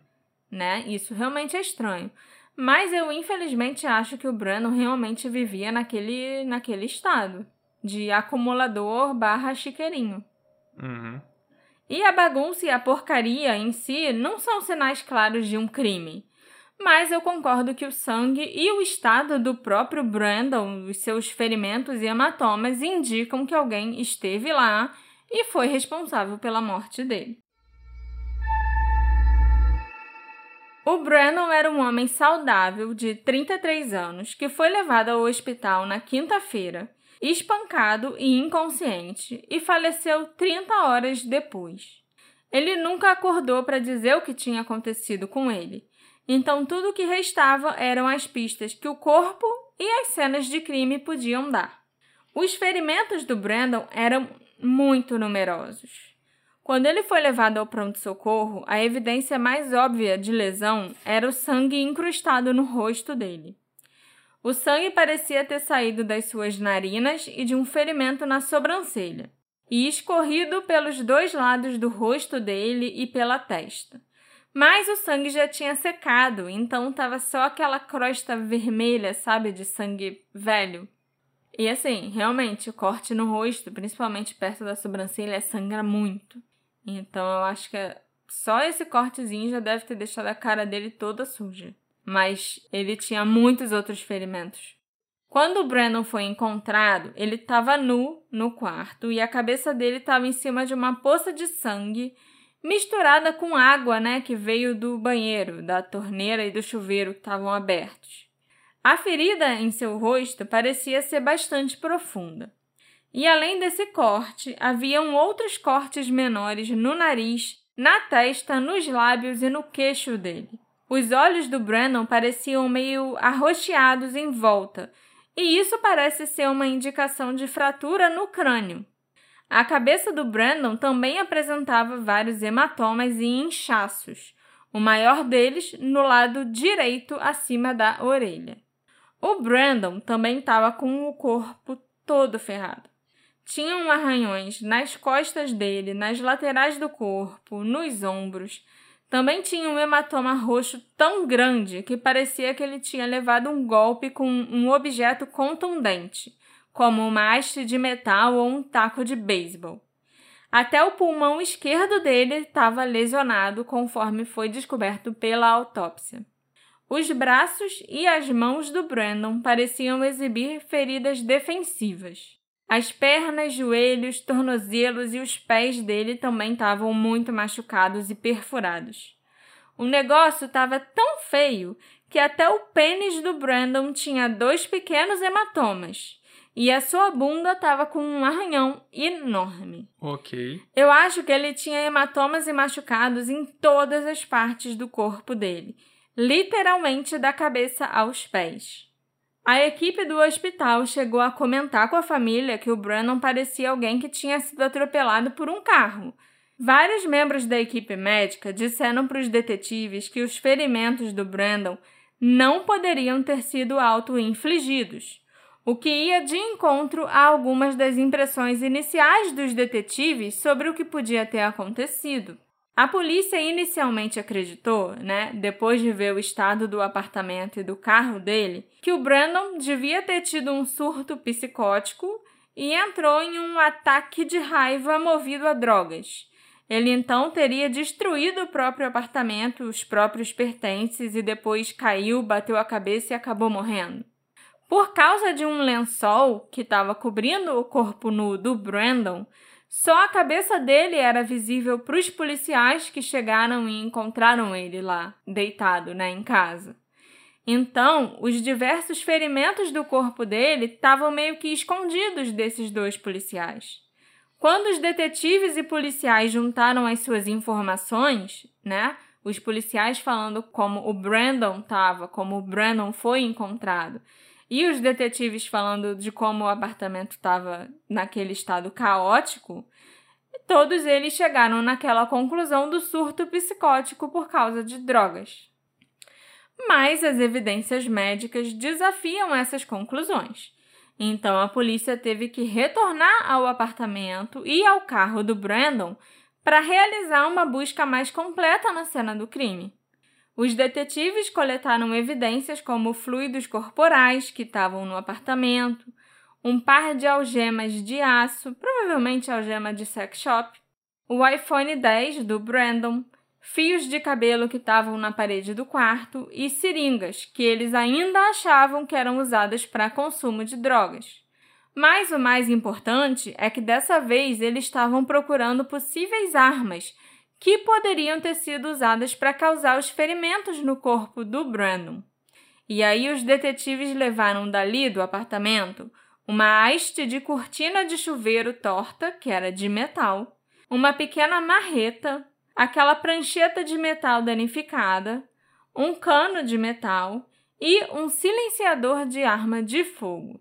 Né? Isso realmente é estranho. Mas eu, infelizmente, acho que o Brandon realmente vivia naquele, naquele estado de acumulador barra chiqueirinho. Uhum. E a bagunça e a porcaria em si não são sinais claros de um crime. Mas eu concordo que o sangue e o estado do próprio Brandon, os seus ferimentos e hematomas, indicam que alguém esteve lá e foi responsável pela morte dele. O Brandon era um homem saudável de 33 anos que foi levado ao hospital na quinta-feira, espancado e inconsciente, e faleceu 30 horas depois. Ele nunca acordou para dizer o que tinha acontecido com ele, então tudo o que restava eram as pistas que o corpo e as cenas de crime podiam dar. Os ferimentos do Brandon eram muito numerosos. Quando ele foi levado ao pronto-socorro, a evidência mais óbvia de lesão era o sangue incrustado no rosto dele. O sangue parecia ter saído das suas narinas e de um ferimento na sobrancelha, e escorrido pelos dois lados do rosto dele e pela testa. Mas o sangue já tinha secado, então estava só aquela crosta vermelha, sabe, de sangue velho. E assim, realmente, o corte no rosto, principalmente perto da sobrancelha, sangra muito. Então eu acho que só esse cortezinho já deve ter deixado a cara dele toda suja. Mas ele tinha muitos outros ferimentos. Quando o Brandon foi encontrado, ele estava nu no quarto e a cabeça dele estava em cima de uma poça de sangue misturada com água, né, que veio do banheiro, da torneira e do chuveiro que estavam abertos. A ferida em seu rosto parecia ser bastante profunda. E além desse corte, haviam outros cortes menores no nariz, na testa, nos lábios e no queixo dele. Os olhos do Brandon pareciam meio arroxeados em volta, e isso parece ser uma indicação de fratura no crânio. A cabeça do Brandon também apresentava vários hematomas e inchaços, o maior deles no lado direito acima da orelha. O Brandon também estava com o corpo todo ferrado. Tinham arranhões nas costas dele, nas laterais do corpo, nos ombros. Também tinha um hematoma roxo tão grande que parecia que ele tinha levado um golpe com um objeto contundente, como uma haste de metal ou um taco de beisebol. Até o pulmão esquerdo dele estava lesionado, conforme foi descoberto pela autópsia. Os braços e as mãos do Brandon pareciam exibir feridas defensivas. As pernas, joelhos, tornozelos e os pés dele também estavam muito machucados e perfurados. O negócio estava tão feio que até o pênis do Brandon tinha dois pequenos hematomas e a sua bunda estava com um arranhão enorme. Ok. Eu acho que ele tinha hematomas e machucados em todas as partes do corpo dele, literalmente da cabeça aos pés. A equipe do hospital chegou a comentar com a família que o Brandon parecia alguém que tinha sido atropelado por um carro. Vários membros da equipe médica disseram para os detetives que os ferimentos do Brandon não poderiam ter sido auto-infligidos o que ia de encontro a algumas das impressões iniciais dos detetives sobre o que podia ter acontecido. A polícia inicialmente acreditou, né, depois de ver o estado do apartamento e do carro dele, que o Brandon devia ter tido um surto psicótico e entrou em um ataque de raiva movido a drogas. Ele então teria destruído o próprio apartamento, os próprios pertences e depois caiu, bateu a cabeça e acabou morrendo. Por causa de um lençol que estava cobrindo o corpo nu do Brandon, só a cabeça dele era visível para os policiais que chegaram e encontraram ele lá, deitado, né, em casa. Então, os diversos ferimentos do corpo dele estavam meio que escondidos desses dois policiais. Quando os detetives e policiais juntaram as suas informações, né, os policiais falando como o Brandon estava, como o Brandon foi encontrado, e os detetives falando de como o apartamento estava naquele estado caótico, todos eles chegaram naquela conclusão do surto psicótico por causa de drogas. Mas as evidências médicas desafiam essas conclusões. Então a polícia teve que retornar ao apartamento e ao carro do Brandon para realizar uma busca mais completa na cena do crime. Os detetives coletaram evidências como fluidos corporais que estavam no apartamento, um par de algemas de aço, provavelmente algema de sex shop, o iPhone 10 do Brandon, fios de cabelo que estavam na parede do quarto e seringas que eles ainda achavam que eram usadas para consumo de drogas. Mas o mais importante é que dessa vez eles estavam procurando possíveis armas que poderiam ter sido usadas para causar os ferimentos no corpo do Brandon. E aí os detetives levaram dali do apartamento uma haste de cortina de chuveiro torta, que era de metal, uma pequena marreta, aquela prancheta de metal danificada, um cano de metal e um silenciador de arma de fogo.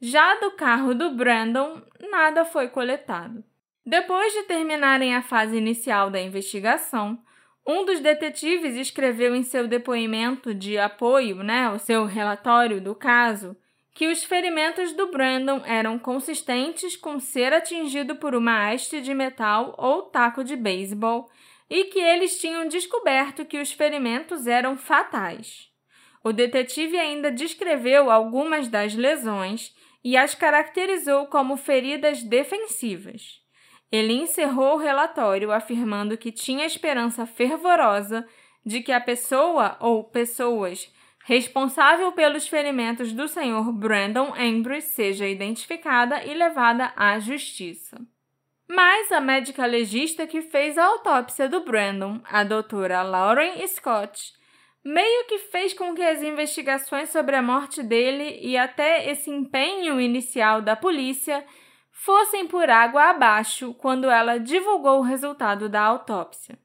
Já do carro do Brandon, nada foi coletado. Depois de terminarem a fase inicial da investigação, um dos detetives escreveu em seu depoimento de apoio, né, o seu relatório do caso, que os ferimentos do Brandon eram consistentes com ser atingido por uma haste de metal ou taco de beisebol e que eles tinham descoberto que os ferimentos eram fatais. O detetive ainda descreveu algumas das lesões e as caracterizou como feridas defensivas. Ele encerrou o relatório afirmando que tinha esperança fervorosa de que a pessoa ou pessoas responsável pelos ferimentos do Sr. Brandon Ambrose seja identificada e levada à justiça. Mas a médica legista que fez a autópsia do Brandon, a doutora Lauren Scott, meio que fez com que as investigações sobre a morte dele e até esse empenho inicial da polícia fossem por água abaixo quando ela divulgou o resultado da autópsia.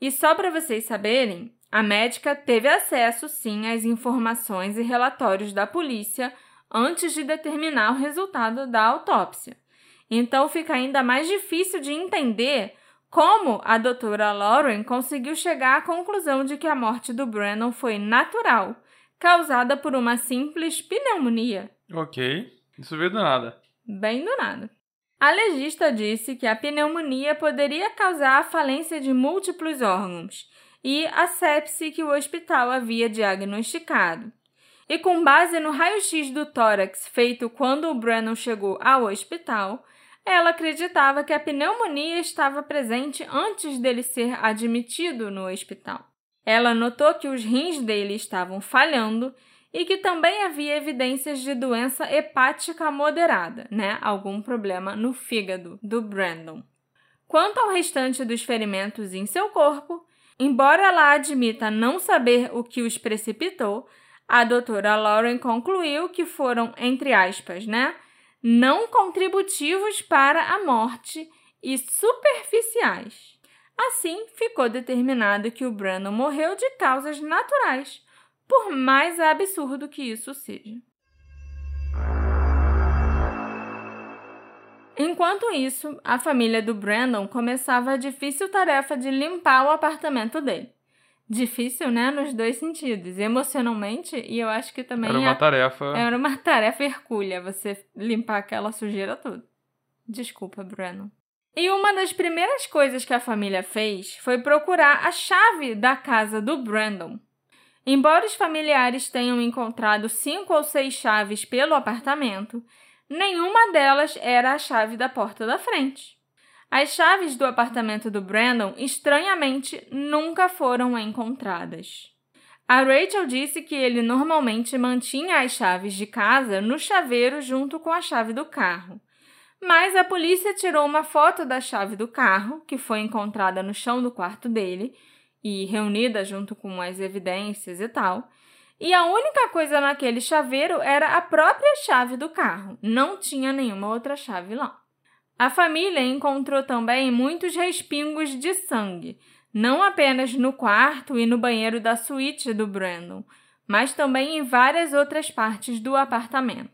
E só para vocês saberem, a médica teve acesso sim às informações e relatórios da polícia antes de determinar o resultado da autópsia. Então fica ainda mais difícil de entender como a doutora Lauren conseguiu chegar à conclusão de que a morte do Brennan foi natural, causada por uma simples pneumonia. Ok, isso veio do nada bem do nada. A legista disse que a pneumonia poderia causar a falência de múltiplos órgãos e a sepse que o hospital havia diagnosticado. E com base no raio-x do tórax feito quando o Brennan chegou ao hospital, ela acreditava que a pneumonia estava presente antes dele ser admitido no hospital. Ela notou que os rins dele estavam falhando e que também havia evidências de doença hepática moderada, né? Algum problema no fígado do Brandon. Quanto ao restante dos ferimentos em seu corpo, Embora ela admita não saber o que os precipitou, a doutora Lauren concluiu que foram, entre aspas, né, não contributivos para a morte e superficiais. Assim, ficou determinado que o Brandon morreu de causas naturais, por mais absurdo que isso seja. Enquanto isso, a família do Brandon começava a difícil tarefa de limpar o apartamento dele. Difícil, né? Nos dois sentidos. Emocionalmente, e eu acho que também. Era uma a... tarefa. Era uma tarefa hercúlea você limpar aquela sujeira toda. Desculpa, Brandon. E uma das primeiras coisas que a família fez foi procurar a chave da casa do Brandon. Embora os familiares tenham encontrado cinco ou seis chaves pelo apartamento, nenhuma delas era a chave da porta da frente. As chaves do apartamento do Brandon, estranhamente, nunca foram encontradas. A Rachel disse que ele normalmente mantinha as chaves de casa no chaveiro junto com a chave do carro. Mas a polícia tirou uma foto da chave do carro, que foi encontrada no chão do quarto dele e reunida junto com as evidências e tal, e a única coisa naquele chaveiro era a própria chave do carro. Não tinha nenhuma outra chave lá. A família encontrou também muitos respingos de sangue, não apenas no quarto e no banheiro da suíte do Brandon, mas também em várias outras partes do apartamento.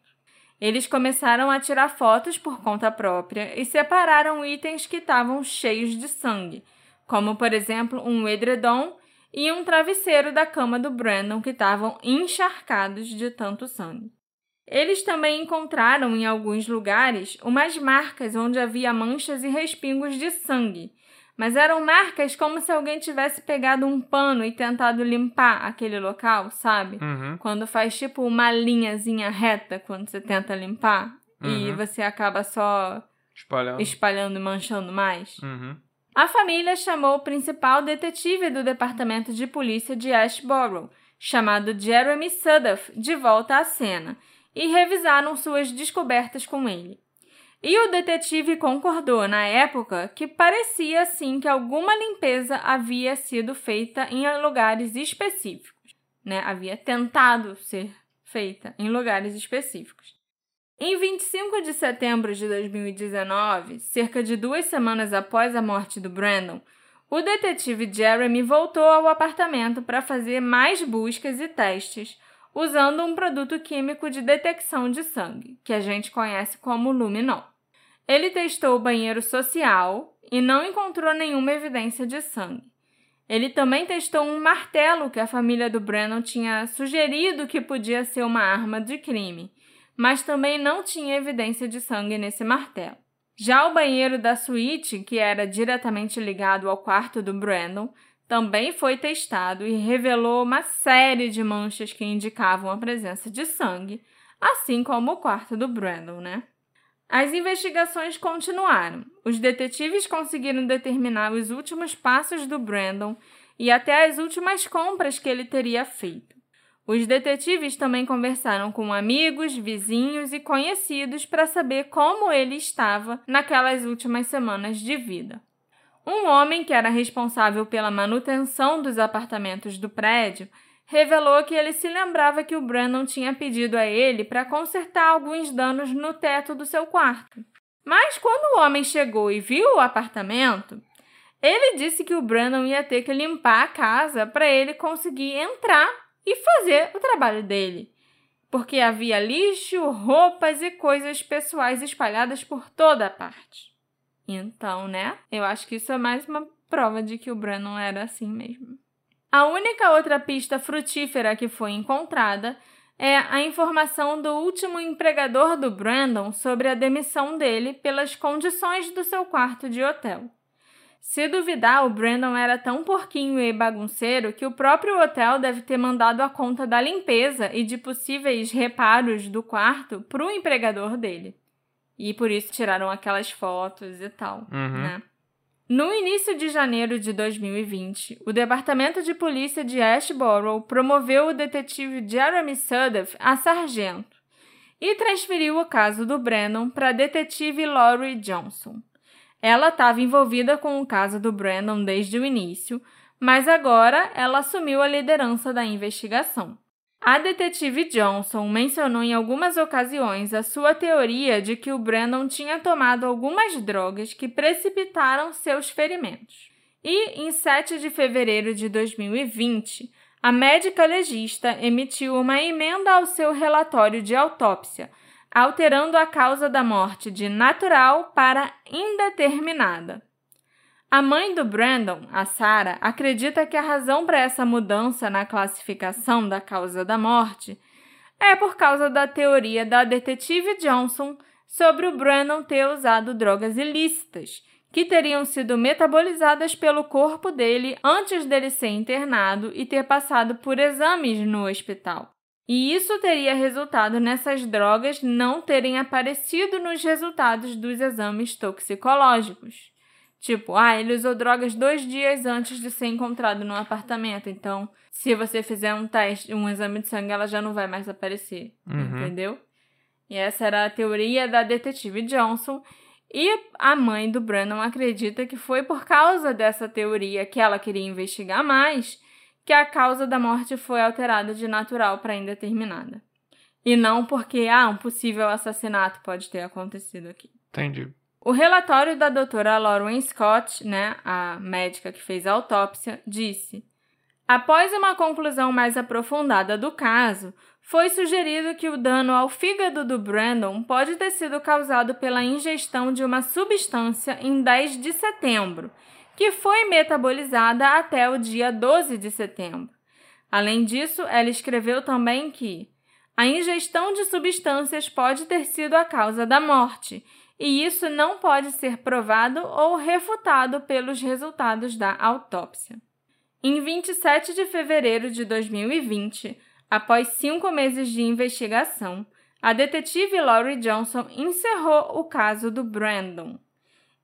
Eles começaram a tirar fotos por conta própria e separaram itens que estavam cheios de sangue, como por exemplo um edredom e um travesseiro da cama do Brandon que estavam encharcados de tanto sangue. Eles também encontraram em alguns lugares umas marcas onde havia manchas e respingos de sangue, mas eram marcas como se alguém tivesse pegado um pano e tentado limpar aquele local, sabe? Uhum. Quando faz tipo uma linhazinha reta quando você tenta limpar e Uhum. você acaba só Espalhando. espalhando e manchando mais. Uhum. A família chamou o principal detetive do departamento de polícia de Ashborough, chamado Jeremy Suduff, de volta à cena e revisaram suas descobertas com ele. E o detetive concordou na época que parecia sim que alguma limpeza havia sido feita em lugares específicos, né? Havia tentado ser feita em lugares específicos. Em 25 de setembro de 2019, cerca de duas semanas após a morte do Brandon, o detetive Jeremy voltou ao apartamento para fazer mais buscas e testes usando um produto químico de detecção de sangue, que a gente conhece como luminol. Ele testou o banheiro social e não encontrou nenhuma evidência de sangue. Ele também testou um martelo que a família do Brennan tinha sugerido que podia ser uma arma de crime, mas também não tinha evidência de sangue nesse martelo. Já o banheiro da suíte, que era diretamente ligado ao quarto do Brandon, também foi testado e revelou uma série de manchas que indicavam a presença de sangue, assim como o quarto do Brandon, né? As investigações continuaram. Os detetives conseguiram determinar os últimos passos do Brandon e até as últimas compras que ele teria feito. Os detetives também conversaram com amigos, vizinhos e conhecidos para saber como ele estava naquelas últimas semanas de vida. Um homem que era responsável pela manutenção dos apartamentos do prédio revelou que ele se lembrava que o Brandon tinha pedido a ele para consertar alguns danos no teto do seu quarto. Mas quando o homem chegou e viu o apartamento, ele disse que o Brandon ia ter que limpar a casa para ele conseguir entrar e fazer o trabalho dele, porque havia lixo, roupas e coisas pessoais espalhadas por toda a parte. Então, né? Eu acho que isso é mais uma prova de que o Brandon era assim mesmo. A única outra pista frutífera que foi encontrada é a informação do último empregador do Brandon sobre a demissão dele pelas condições do seu quarto de hotel. Se duvidar, o Brandon era tão porquinho e bagunceiro que o próprio hotel deve ter mandado a conta da limpeza e de possíveis reparos do quarto para o empregador dele. E por isso tiraram aquelas fotos e tal, Uhum. né? No início de janeiro de 2020, o Departamento de Polícia de Ashborough promoveu o detetive Jeremy Suduff a sargento e transferiu o caso do Brennan para a detetive Laurie Johnson. Ela estava envolvida com o caso do Brandon desde o início, mas agora ela assumiu a liderança da investigação. A detetive Johnson mencionou em algumas ocasiões a sua teoria de que o Brandon tinha tomado algumas drogas que precipitaram seus ferimentos. E, em 7 de fevereiro de 2020, a médica legista emitiu uma emenda ao seu relatório de autópsia, alterando a causa da morte de natural para indeterminada. A mãe do Brandon, a Sarah, acredita que a razão para essa mudança na classificação da causa da morte é por causa da teoria da detetive Johnson sobre o Brandon ter usado drogas ilícitas, que teriam sido metabolizadas pelo corpo dele antes dele ser internado e ter passado por exames no hospital. E isso teria resultado nessas drogas não terem aparecido nos resultados dos exames toxicológicos. Tipo, ah, ele usou drogas dois dias antes de ser encontrado no apartamento. Então, se você fizer um teste, um exame de sangue, ela já não vai mais aparecer. Uhum. Entendeu? E essa era a teoria da detetive Johnson. E a mãe do Brandon acredita que foi por causa dessa teoria que ela queria investigar mais que a causa da morte foi alterada de natural para indeterminada. E não porque, ah, um possível assassinato pode ter acontecido aqui. Entendi. O relatório da doutora Lauren Scott, né, a médica que fez a autópsia, disse: Após uma conclusão mais aprofundada do caso, foi sugerido que o dano ao fígado do Brandon pode ter sido causado pela ingestão de uma substância em 10 de setembro, que foi metabolizada até o dia 12 de setembro. Além disso, ela escreveu também que a ingestão de substâncias pode ter sido a causa da morte e isso não pode ser provado ou refutado pelos resultados da autópsia. Em 27 de fevereiro de 2020, após cinco meses de investigação, a detetive Laurie Johnson encerrou o caso do Brandon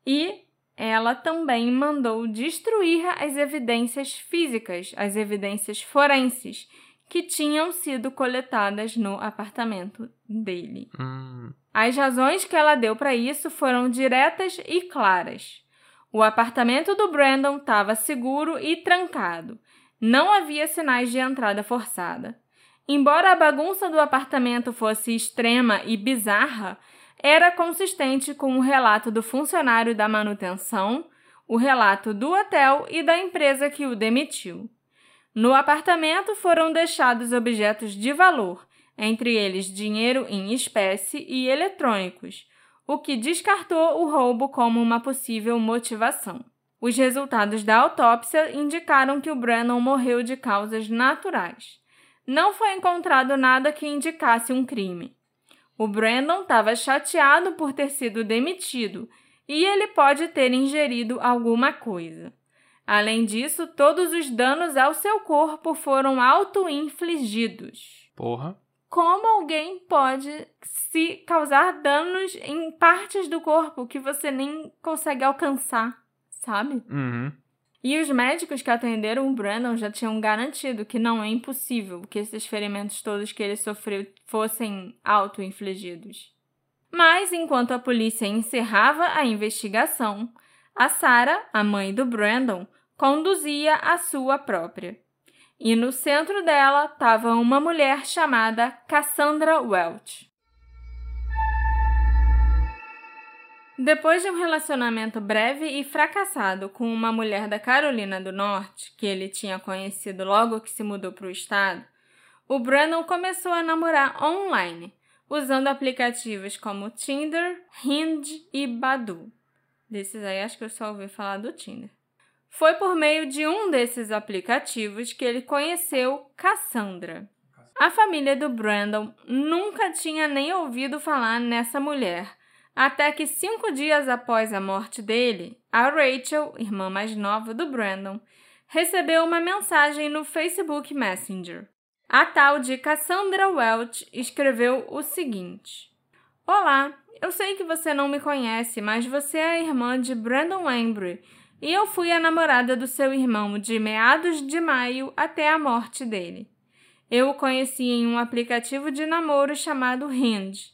e ela também mandou destruir as evidências físicas, as evidências forenses que tinham sido coletadas no apartamento dele. Hum. As razões que ela deu para isso foram diretas e claras. O apartamento do Brandon estava seguro e trancado. Não havia sinais de entrada forçada. Embora a bagunça do apartamento fosse extrema e bizarra, era consistente com o relato do funcionário da manutenção, o relato do hotel e da empresa que o demitiu. No apartamento foram deixados objetos de valor, entre eles dinheiro em espécie e eletrônicos, o que descartou o roubo como uma possível motivação. Os resultados da autópsia indicaram que o Brennan morreu de causas naturais. Não foi encontrado nada que indicasse um crime. O Brandon estava chateado por ter sido demitido e ele pode ter ingerido alguma coisa. Além disso, todos os danos ao seu corpo foram auto-infligidos. Porra. Como alguém pode se causar danos em partes do corpo que você nem consegue alcançar, sabe? Uhum. E os médicos que atenderam o Brandon já tinham garantido que não é impossível que esses ferimentos todos que ele sofreu fossem auto-infligidos. Mas enquanto a polícia encerrava a investigação, a Sarah, a mãe do Brandon, conduzia a sua própria. E no centro dela estava uma mulher chamada Cassandra Welch. Depois de um relacionamento breve e fracassado com uma mulher da Carolina do Norte, que ele tinha conhecido logo que se mudou para o estado, o Brandon começou a namorar online, usando aplicativos como Tinder, Hinge e Badu. Desses aí, acho que eu só ouvi falar do Tinder. Foi por meio de um desses aplicativos que ele conheceu Cassandra. A família do Brandon nunca tinha nem ouvido falar nessa mulher, até que cinco dias após a morte dele, a Rachel, irmã mais nova do Brandon, recebeu uma mensagem no Facebook Messenger. A tal de Cassandra Welch escreveu o seguinte: Olá, eu sei que você não me conhece, mas você é a irmã de Brandon Embry e eu fui a namorada do seu irmão de meados de maio até a morte dele. Eu o conheci em um aplicativo de namoro chamado Hinge.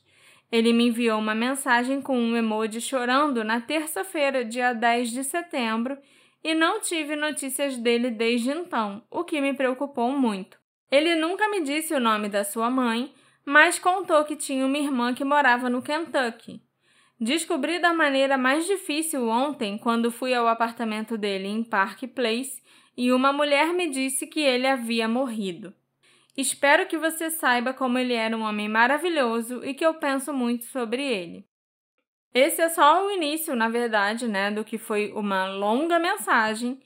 Ele me enviou uma mensagem com um emoji chorando na terça-feira, dia 10 de setembro, e não tive notícias dele desde então, o que me preocupou muito. Ele nunca me disse o nome da sua mãe, mas contou que tinha uma irmã que morava no Kentucky. Descobri da maneira mais difícil ontem quando fui ao apartamento dele em Park Place e uma mulher me disse que ele havia morrido. Espero que você saiba como ele era um homem maravilhoso e que eu penso muito sobre ele. Esse é só o início, na verdade, né, do que foi uma longa mensagem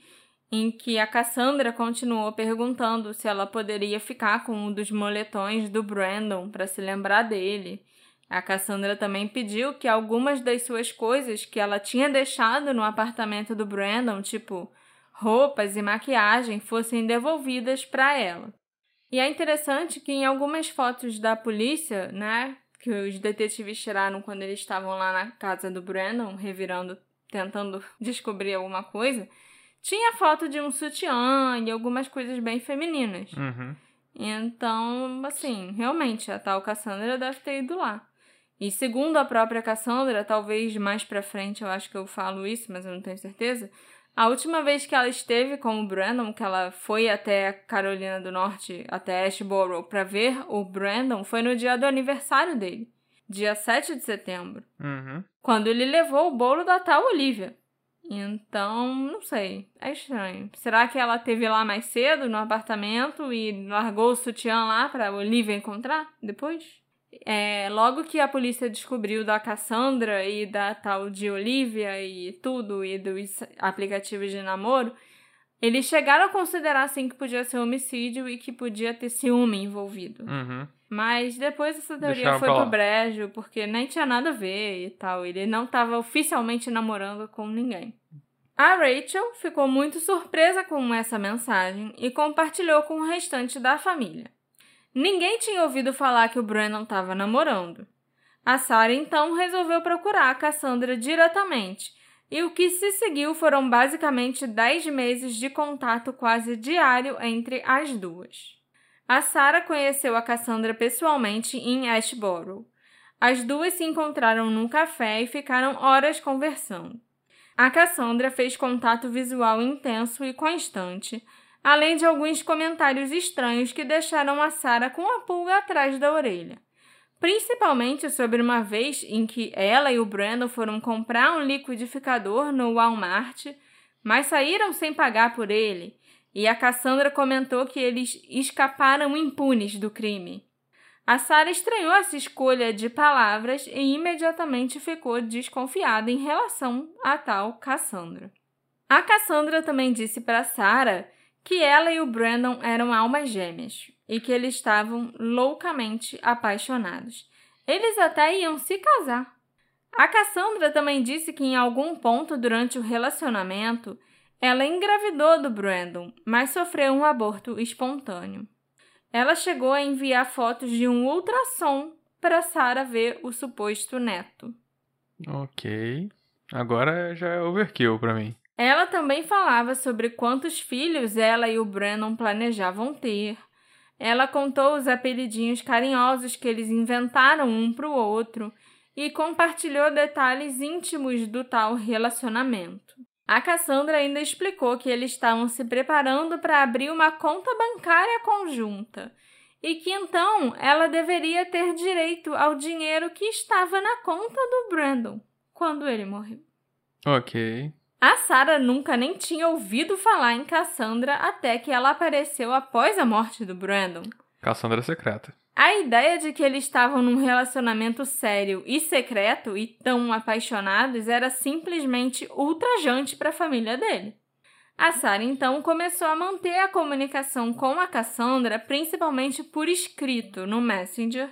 em que a Cassandra continuou perguntando se ela poderia ficar com um dos moletões do Brandon para se lembrar dele. A Cassandra também pediu que algumas das suas coisas que ela tinha deixado no apartamento do Brandon, tipo roupas e maquiagem, fossem devolvidas para ela. E é interessante que em algumas fotos da polícia, né, que os detetives tiraram quando eles estavam lá na casa do Brandon, revirando, tentando descobrir alguma coisa, tinha foto de um sutiã e algumas coisas bem femininas. Uhum. Então, assim, realmente, a tal Cassandra deve ter ido lá. E segundo a própria Cassandra, talvez mais pra frente eu acho que eu falo isso, mas eu não tenho certeza. A última vez que ela esteve com o Brandon, que ela foi até Carolina do Norte, até Ashboro, para ver o Brandon, foi no dia do aniversário dele, dia 7 de setembro. Uhum. Quando ele levou o bolo da tal Olivia. Então, não sei. É estranho. Será que ela teve lá mais cedo no apartamento e largou o sutiã lá para Olivia encontrar depois? É, logo que a polícia descobriu da Cassandra e da tal de Olivia e tudo, e dos aplicativos de namoro, eles chegaram a considerar assim que podia ser homicídio e que podia ter ciúme envolvido. Uhum. Mas depois essa teoria Deixaram foi pro brejo, porque nem tinha nada a ver e tal. Ele não estava oficialmente namorando com ninguém. A Rachel ficou muito surpresa com essa mensagem e compartilhou com o restante da família. Ninguém tinha ouvido falar que o Brandon estava namorando. A Sarah então resolveu procurar a Cassandra diretamente, e o que se seguiu foram basicamente 10 meses de contato quase diário entre as duas. A Sarah conheceu a Cassandra pessoalmente em Ashboro. As duas se encontraram num café e ficaram horas conversando. A Cassandra fez contato visual intenso e constante, além de alguns comentários estranhos que deixaram a Sarah com a pulga atrás da orelha. Principalmente sobre uma vez em que ela e o Brandon foram comprar um liquidificador no Walmart, mas saíram sem pagar por ele, e a Cassandra comentou que eles escaparam impunes do crime. A Sarah estranhou essa escolha de palavras e imediatamente ficou desconfiada em relação a tal Cassandra. A Cassandra também disse para Sarah que ela e o Brandon eram almas gêmeas e que eles estavam loucamente apaixonados. Eles até iam se casar. A Cassandra também disse que em algum ponto durante o relacionamento ela engravidou do Brandon, mas sofreu um aborto espontâneo. Ela chegou a enviar fotos de um ultrassom para Sarah ver o suposto neto. Ok. Agora já é overkill pra mim. Ela também falava sobre quantos filhos ela e o Brandon planejavam ter. Ela contou os apelidinhos carinhosos que eles inventaram um para o outro e compartilhou detalhes íntimos do tal relacionamento. A Cassandra ainda explicou que eles estavam se preparando para abrir uma conta bancária conjunta e que então ela deveria ter direito ao dinheiro que estava na conta do Brandon quando ele morreu. Ok. A Sarah nunca nem tinha ouvido falar em Cassandra até que ela apareceu após a morte do Brandon. Cassandra secreta. A ideia de que eles estavam num relacionamento sério e secreto e tão apaixonados era simplesmente ultrajante para a família dele. A Sarah então começou a manter a comunicação com a Cassandra, principalmente por escrito no Messenger,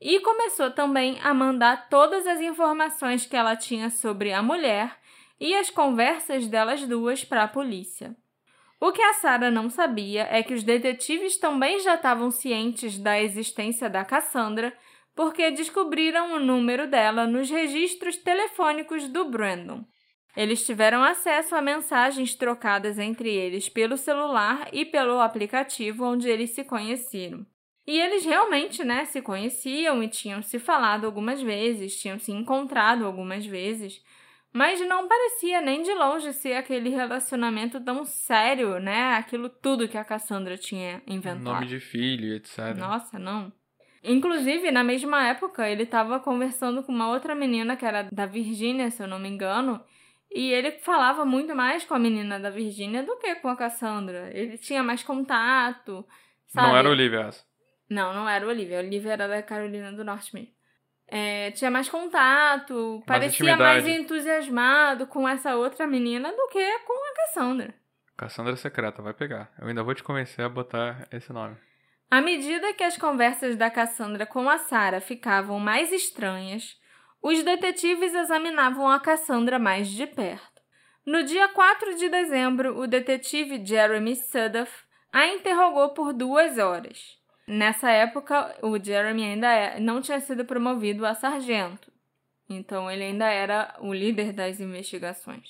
e começou também a mandar todas as informações que ela tinha sobre a mulher e as conversas delas duas para a polícia. O que a Sarah não sabia é que os detetives também já estavam cientes da existência da Cassandra, porque descobriram o número dela nos registros telefônicos do Brandon. Eles tiveram acesso a mensagens trocadas entre eles pelo celular e pelo aplicativo onde eles se conheceram. E eles realmente, né, se conheciam e tinham se falado algumas vezes, tinham se encontrado algumas vezes, Mas não parecia nem de longe ser aquele relacionamento tão sério, né? Aquilo tudo que a Cassandra tinha inventado. Nome de filho, etc. Nossa, não. Inclusive, na mesma época, ele estava conversando com uma outra menina que era da Virgínia, se eu não me engano, e ele falava muito mais com a menina da Virgínia do que com a Cassandra. Ele tinha mais contato, sabe? Não era o Olivia essa. Não, não era o Olivia. A Olivia era da Carolina do Norte mesmo. É, tinha mais contato, parecia mais intimidade. entusiasmado com essa outra menina do que com a Cassandra. Cassandra Secreta, vai pegar. Eu ainda vou te convencer a botar esse nome. À medida que as conversas da Cassandra com a Sarah ficavam mais estranhas, os detetives examinavam a Cassandra mais de perto. No dia 4 de dezembro, o detetive Jeremy Sudoff a interrogou por duas horas. Nessa época, o Jeremy ainda é- não tinha sido promovido a sargento, então ele ainda era o líder das investigações.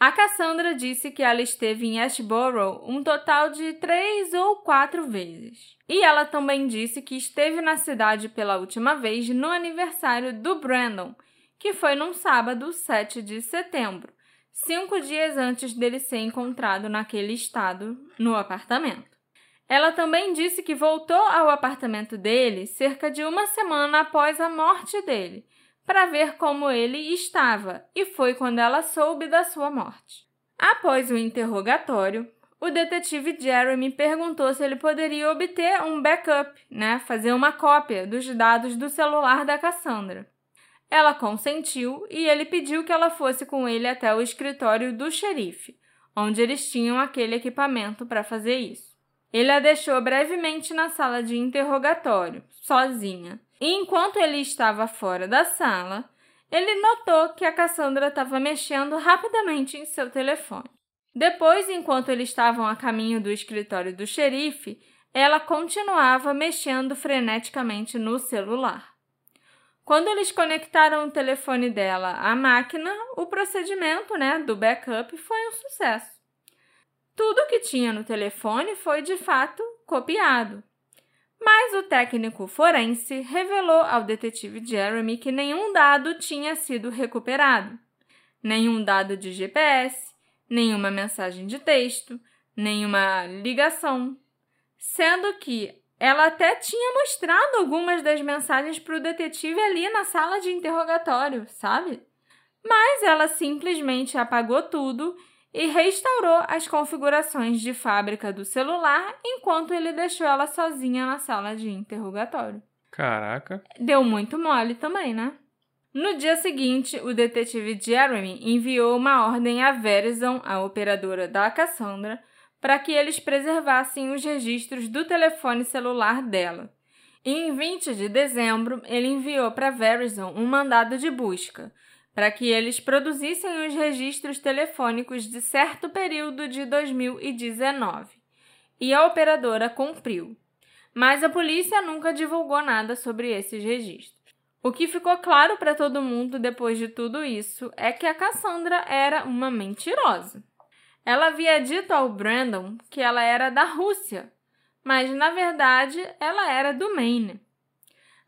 A Cassandra disse que ela esteve em Ashborough um total de três ou quatro vezes. E ela também disse que esteve na cidade pela última vez no aniversário do Brandon, que foi num sábado, 7 de setembro, cinco dias antes dele ser encontrado naquele estado no apartamento. Ela também disse que voltou ao apartamento dele cerca de uma semana após a morte dele, para ver como ele estava, e foi quando ela soube da sua morte. Após o interrogatório, o detetive Jeremy perguntou se ele poderia obter um backup, né, fazer uma cópia dos dados do celular da Cassandra. Ela consentiu e ele pediu que ela fosse com ele até o escritório do xerife, onde eles tinham aquele equipamento para fazer isso. Ele a deixou brevemente na sala de interrogatório, sozinha. E enquanto ele estava fora da sala, ele notou que a Cassandra estava mexendo rapidamente em seu telefone. Depois, enquanto eles estavam a caminho do escritório do xerife, ela continuava mexendo freneticamente no celular. Quando eles conectaram o telefone dela à máquina, o procedimento né, do backup foi um sucesso. Tudo que tinha no telefone foi de fato copiado. Mas o técnico forense revelou ao detetive Jeremy que nenhum dado tinha sido recuperado. Nenhum dado de GPS, nenhuma mensagem de texto, nenhuma ligação. Sendo que ela até tinha mostrado algumas das mensagens para o detetive ali na sala de interrogatório, sabe? Mas ela simplesmente apagou tudo e restaurou as configurações de fábrica do celular enquanto ele deixou ela sozinha na sala de interrogatório. Caraca. Deu muito mole também, né? No dia seguinte, o detetive Jeremy enviou uma ordem à Verizon, a operadora da Cassandra, para que eles preservassem os registros do telefone celular dela. E em 20 de dezembro, ele enviou para a Verizon um mandado de busca, para que eles produzissem os registros telefônicos de certo período de 2019. E a operadora cumpriu. Mas a polícia nunca divulgou nada sobre esses registros. O que ficou claro para todo mundo depois de tudo isso é que a Cassandra era uma mentirosa. Ela havia dito ao Brandon que ela era da Rússia, mas na verdade ela era do Maine.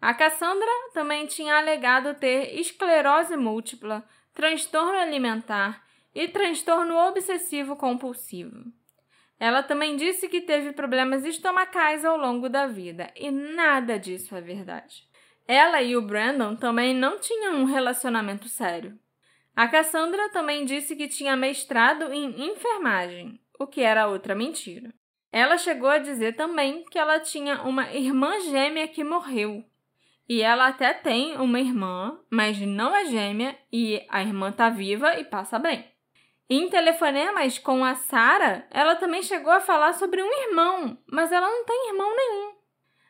A Cassandra também tinha alegado ter esclerose múltipla, transtorno alimentar e transtorno obsessivo compulsivo. Ela também disse que teve problemas estomacais ao longo da vida, e nada disso é verdade. Ela e o Brandon também não tinham um relacionamento sério. A Cassandra também disse que tinha mestrado em enfermagem, o que era outra mentira. Ela chegou a dizer também que ela tinha uma irmã gêmea que morreu, e ela até tem uma irmã, mas não é gêmea e a irmã tá viva e passa bem. Em telefonemas com a Sara, ela também chegou a falar sobre um irmão, mas ela não tem irmão nenhum.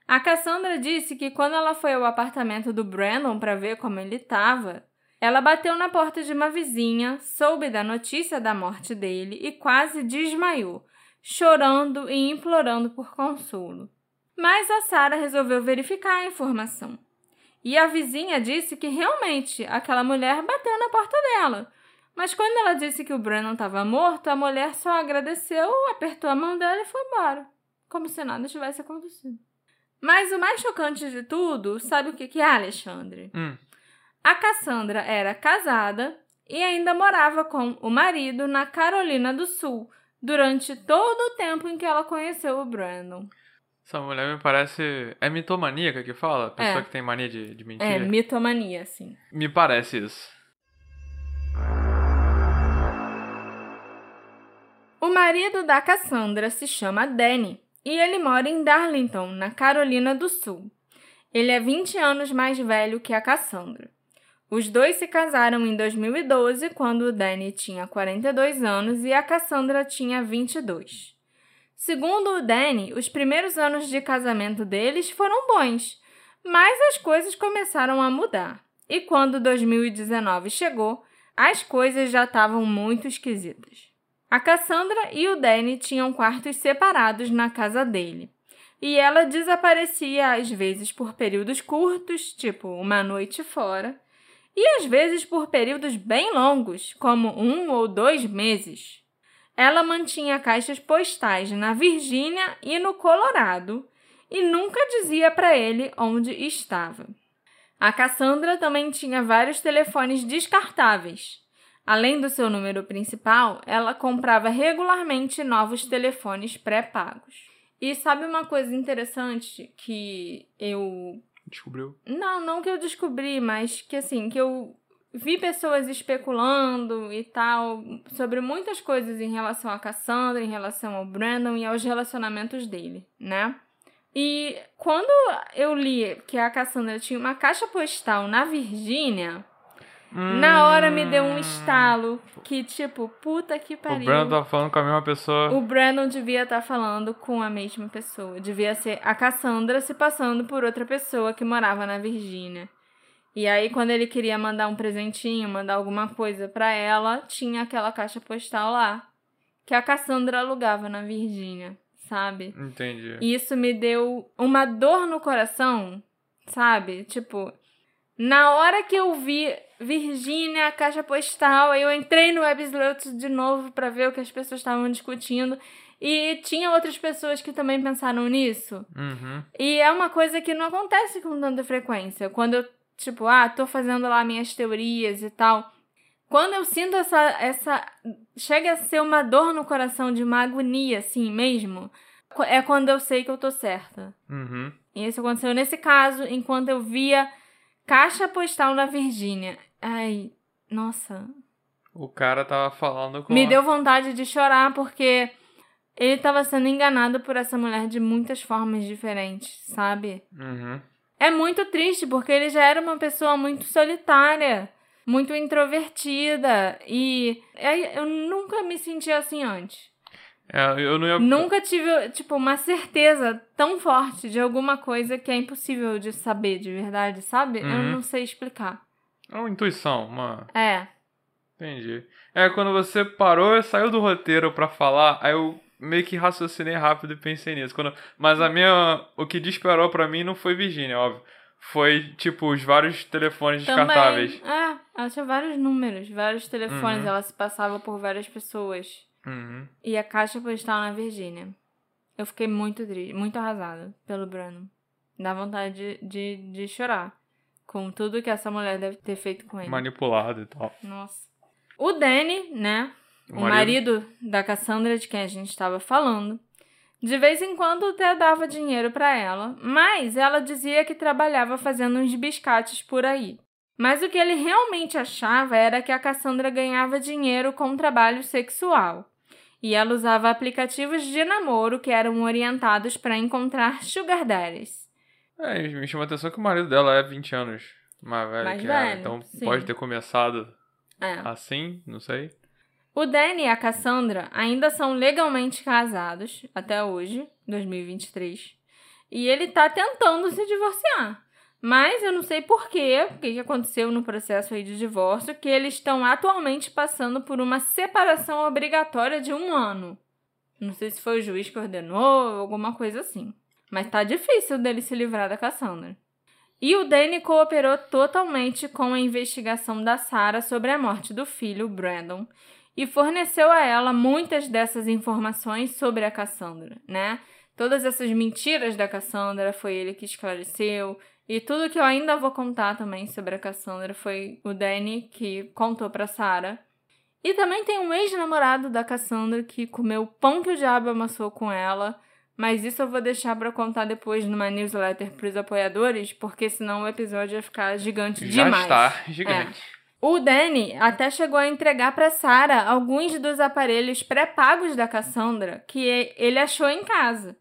A Cassandra disse que quando ela foi ao apartamento do Brandon para ver como ele estava, ela bateu na porta de uma vizinha, soube da notícia da morte dele e quase desmaiou, chorando e implorando por consolo. Mas a Sara resolveu verificar a informação. E a vizinha disse que realmente aquela mulher bateu na porta dela. Mas quando ela disse que o Brandon estava morto, a mulher só agradeceu, apertou a mão dela e foi embora. Como se nada tivesse acontecido. Mas o mais chocante de tudo, sabe o que, que é, Alexandre? Hum. A Cassandra era casada e ainda morava com o marido na Carolina do Sul durante todo o tempo em que ela conheceu o Brandon. Essa mulher me parece. É mitomaníaca que fala? Pessoa É. que tem mania de, de mentir? É, mitomania, assim. Me parece isso. O marido da Cassandra se chama Danny e ele mora em Darlington, na Carolina do Sul. Ele é 20 anos mais velho que a Cassandra. Os dois se casaram em 2012, quando o Danny tinha 42 anos e a Cassandra tinha 22. Segundo o Danny, os primeiros anos de casamento deles foram bons, mas as coisas começaram a mudar. E quando 2019 chegou, as coisas já estavam muito esquisitas. A Cassandra e o Danny tinham quartos separados na casa dele. E ela desaparecia às vezes por períodos curtos, tipo uma noite fora, e às vezes por períodos bem longos, como um ou dois meses. Ela mantinha caixas postais na Virgínia e no Colorado e nunca dizia para ele onde estava. A Cassandra também tinha vários telefones descartáveis. Além do seu número principal, ela comprava regularmente novos telefones pré-pagos. E sabe uma coisa interessante que eu Descobriu. não, não que eu descobri, mas que assim, que eu vi pessoas especulando e tal sobre muitas coisas em relação a Cassandra, em relação ao Brandon e aos relacionamentos dele, né? E quando eu li que a Cassandra tinha uma caixa postal na Virgínia, na hora me deu um estalo que, tipo, puta que O pariu. Brandon tava falando com a mesma pessoa. O Brandon devia estar falando com a mesma pessoa. Devia ser a Cassandra se passando por outra pessoa que morava na Virgínia. E aí, quando ele queria mandar um presentinho, mandar alguma coisa pra ela, tinha aquela caixa postal lá. Que a Cassandra alugava na Virgínia, sabe? Entendi. E isso me deu uma dor no coração, sabe? Tipo, na hora que eu vi Virgínia, a caixa postal, eu entrei no Websleut de novo pra ver o que as pessoas estavam discutindo. E tinha outras pessoas que também pensaram nisso. Uhum. E é uma coisa que não acontece com tanta frequência. Quando eu, tipo, ah, tô fazendo lá minhas teorias e tal. Quando eu sinto essa. essa chega a ser uma dor no coração de uma agonia, assim mesmo. É quando eu sei que eu tô certa. Uhum. E isso aconteceu nesse caso, enquanto eu via caixa postal na Virgínia. Ai, nossa. O cara tava falando com. Me deu vontade de chorar porque ele estava sendo enganado por essa mulher de muitas formas diferentes, sabe? Uhum. É muito triste porque ele já era uma pessoa muito solitária, muito introvertida e eu nunca me senti assim antes. É, eu não ia. Nunca tive, tipo, uma certeza tão forte de alguma coisa que é impossível de saber de verdade, sabe? Eu Uhum. não sei explicar. É uma intuição, uma. É. Entendi. É, quando você parou e saiu do roteiro pra falar, aí eu meio que raciocinei rápido e pensei nisso. Quando... Mas a minha. O que disparou pra mim não foi Virgínia, óbvio. Foi, tipo, os vários telefones descartáveis. Também. É, ela tinha vários números, vários telefones, Uhum. ela se passava por várias pessoas. Uhum. E a caixa postal na Virgínia. Eu fiquei muito triste, muito arrasada pelo Bruno. Dá vontade de, de, de chorar. Com tudo que essa mulher deve ter feito com ele. Manipulado e tal. Nossa. O Danny, né? O O marido da Cassandra, de quem a gente estava falando, de vez em quando até dava dinheiro para ela, mas ela dizia que trabalhava fazendo uns biscates por aí. Mas o que ele realmente achava era que a Cassandra ganhava dinheiro com trabalho sexual. E ela usava aplicativos de namoro que eram orientados para encontrar sugar daddies. É, me chama a atenção que o marido dela é 20 anos mais velho Mais que ela. velho, Então sim. pode ter começado É. assim, não sei. O Danny e a Cassandra ainda são legalmente casados até hoje, 2023. E ele tá tentando se divorciar. Mas eu não sei por quê, o que aconteceu no processo aí de divórcio, que eles estão atualmente passando por uma separação obrigatória de um ano. Não sei se foi o juiz que ordenou ou alguma coisa assim. Mas tá difícil dele se livrar da Cassandra. E o Danny cooperou totalmente com a investigação da Sarah sobre a morte do filho, Brandon, e forneceu a ela muitas dessas informações sobre a Cassandra, né? Todas essas mentiras da Cassandra foi ele que esclareceu. E tudo que eu ainda vou contar também sobre a Cassandra foi o Danny que contou pra Sarah. E também tem um ex-namorado da Cassandra que comeu o pão que o diabo amassou com ela. Mas isso eu vou deixar para contar depois numa newsletter pros apoiadores, porque senão o episódio ia ficar gigante Já demais. está gigante. O Danny até chegou a entregar para Sarah alguns dos aparelhos pré-pagos da Cassandra que ele achou em casa.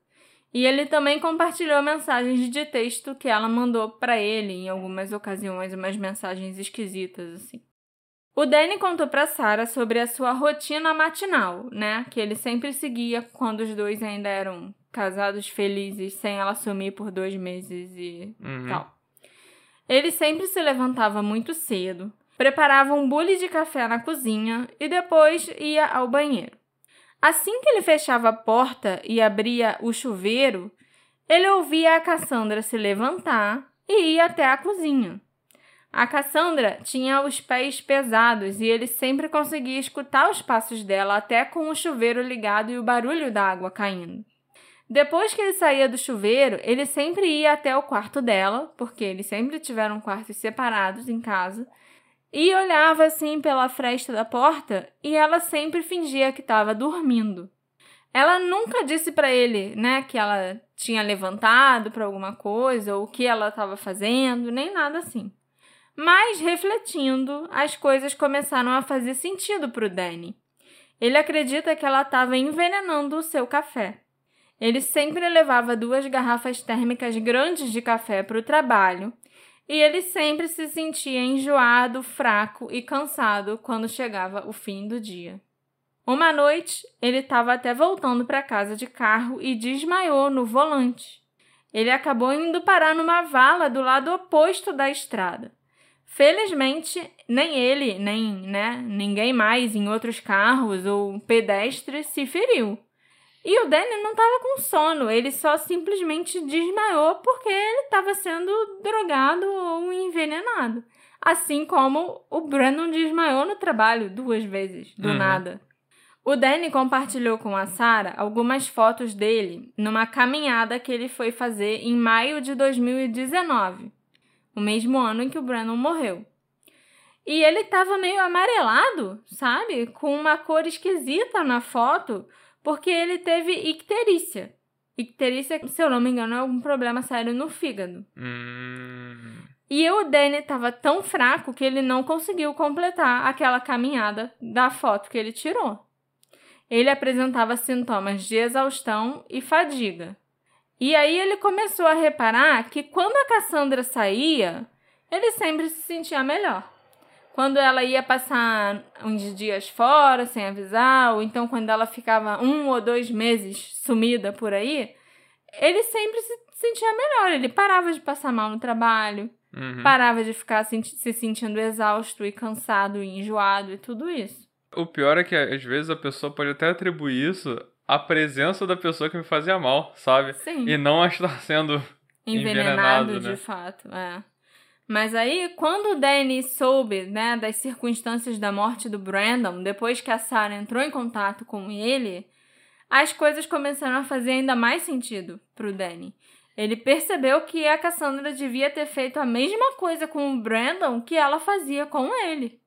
E ele também compartilhou mensagens de texto que ela mandou para ele em algumas ocasiões, umas mensagens esquisitas assim. O Danny contou para Sarah sobre a sua rotina matinal, né, que ele sempre seguia quando os dois ainda eram casados felizes, sem ela sumir por dois meses e Uhum. tal. Ele sempre se levantava muito cedo, preparava um bule de café na cozinha e depois ia ao banheiro. Assim que ele fechava a porta e abria o chuveiro, ele ouvia a Cassandra se levantar e ir até a cozinha. A Cassandra tinha os pés pesados e ele sempre conseguia escutar os passos dela até com o chuveiro ligado e o barulho da água caindo. Depois que ele saía do chuveiro, ele sempre ia até o quarto dela, porque eles sempre tiveram quartos separados em casa, e olhava assim pela fresta da porta e ela sempre fingia que estava dormindo. Ela nunca disse para ele, né, que ela tinha levantado para alguma coisa ou o que ela estava fazendo, nem nada assim. Mas refletindo, as coisas começaram a fazer sentido para o Danny. Ele acredita que ela estava envenenando o seu café. Ele sempre levava duas garrafas térmicas grandes de café para o trabalho e ele sempre se sentia enjoado, fraco e cansado quando chegava o fim do dia. Uma noite, ele estava até voltando para casa de carro e desmaiou no volante. Ele acabou indo parar numa vala do lado oposto da estrada. Felizmente, nem ele, nem né, ninguém mais em outros carros ou pedestre se feriu. E o Danny não estava com sono, ele só simplesmente desmaiou porque ele estava sendo drogado ou envenenado. Assim como o Brandon desmaiou no trabalho duas vezes, do Uhum. nada. O Danny compartilhou com a Sarah algumas fotos dele numa caminhada que ele foi fazer em maio de 2019, o mesmo ano em que o Brandon morreu. E ele estava meio amarelado, sabe? Com uma cor esquisita na foto, porque ele teve icterícia. Icterícia, se eu não me engano, é algum problema sério no fígado. Hum. E o Danny estava tão fraco que ele não conseguiu completar aquela caminhada da foto que ele tirou. Ele apresentava sintomas de exaustão e fadiga. E aí ele começou a reparar que quando a Cassandra saía, ele sempre se sentia melhor. Quando ela ia passar uns dias fora sem avisar, ou então quando ela ficava um ou dois meses sumida por aí, ele sempre se sentia melhor. Ele parava de passar mal no trabalho, Uhum. parava de ficar se sentindo exausto e cansado e enjoado e tudo isso. O pior é que às vezes a pessoa pode até atribuir isso à presença da pessoa que me fazia mal, sabe? Sim. E não a estar sendo envenenado, envenenado, de né? fato, é. Mas aí, quando o Danny soube, né, das circunstâncias da morte do Brandon, depois que a Sarah entrou em contato com ele, as coisas começaram a fazer ainda mais sentido pro Danny. Ele percebeu que a Cassandra devia ter feito a mesma coisa com o Brandon que ela fazia com ele.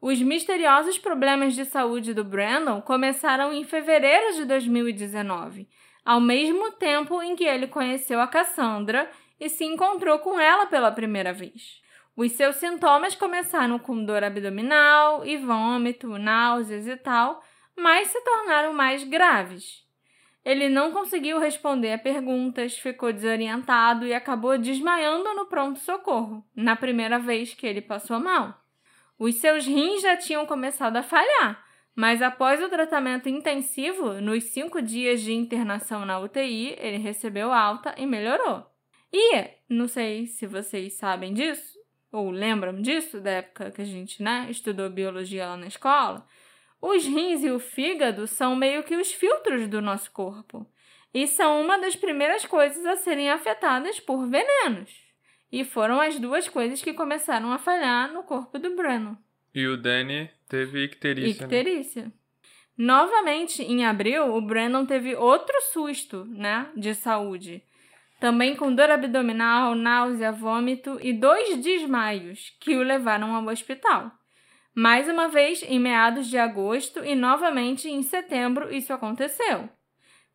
Os misteriosos problemas de saúde do Brandon começaram em fevereiro de 2019, ao mesmo tempo em que ele conheceu a Cassandra e se encontrou com ela pela primeira vez. Os seus sintomas começaram com dor abdominal e vômito, náuseas e tal, mas se tornaram mais graves. Ele não conseguiu responder a perguntas, ficou desorientado e acabou desmaiando no pronto-socorro, na primeira vez que ele passou mal. Os seus rins já tinham começado a falhar, mas após o tratamento intensivo, nos cinco dias de internação na UTI, ele recebeu alta e melhorou. E, não sei se vocês sabem disso, ou lembram disso, da época que a gente né, estudou biologia lá na escola, os rins e o fígado são meio que os filtros do nosso corpo. E são uma das primeiras coisas a serem afetadas por venenos. E foram as duas coisas que começaram a falhar no corpo do Breno. E o Danny teve icterícia. né? Icterícia. Novamente, em abril, o Brandon teve outro susto, né, de saúde. Também com dor abdominal, náusea, vômito e dois desmaios que o levaram ao hospital. Mais uma vez em meados de agosto e novamente em setembro isso aconteceu.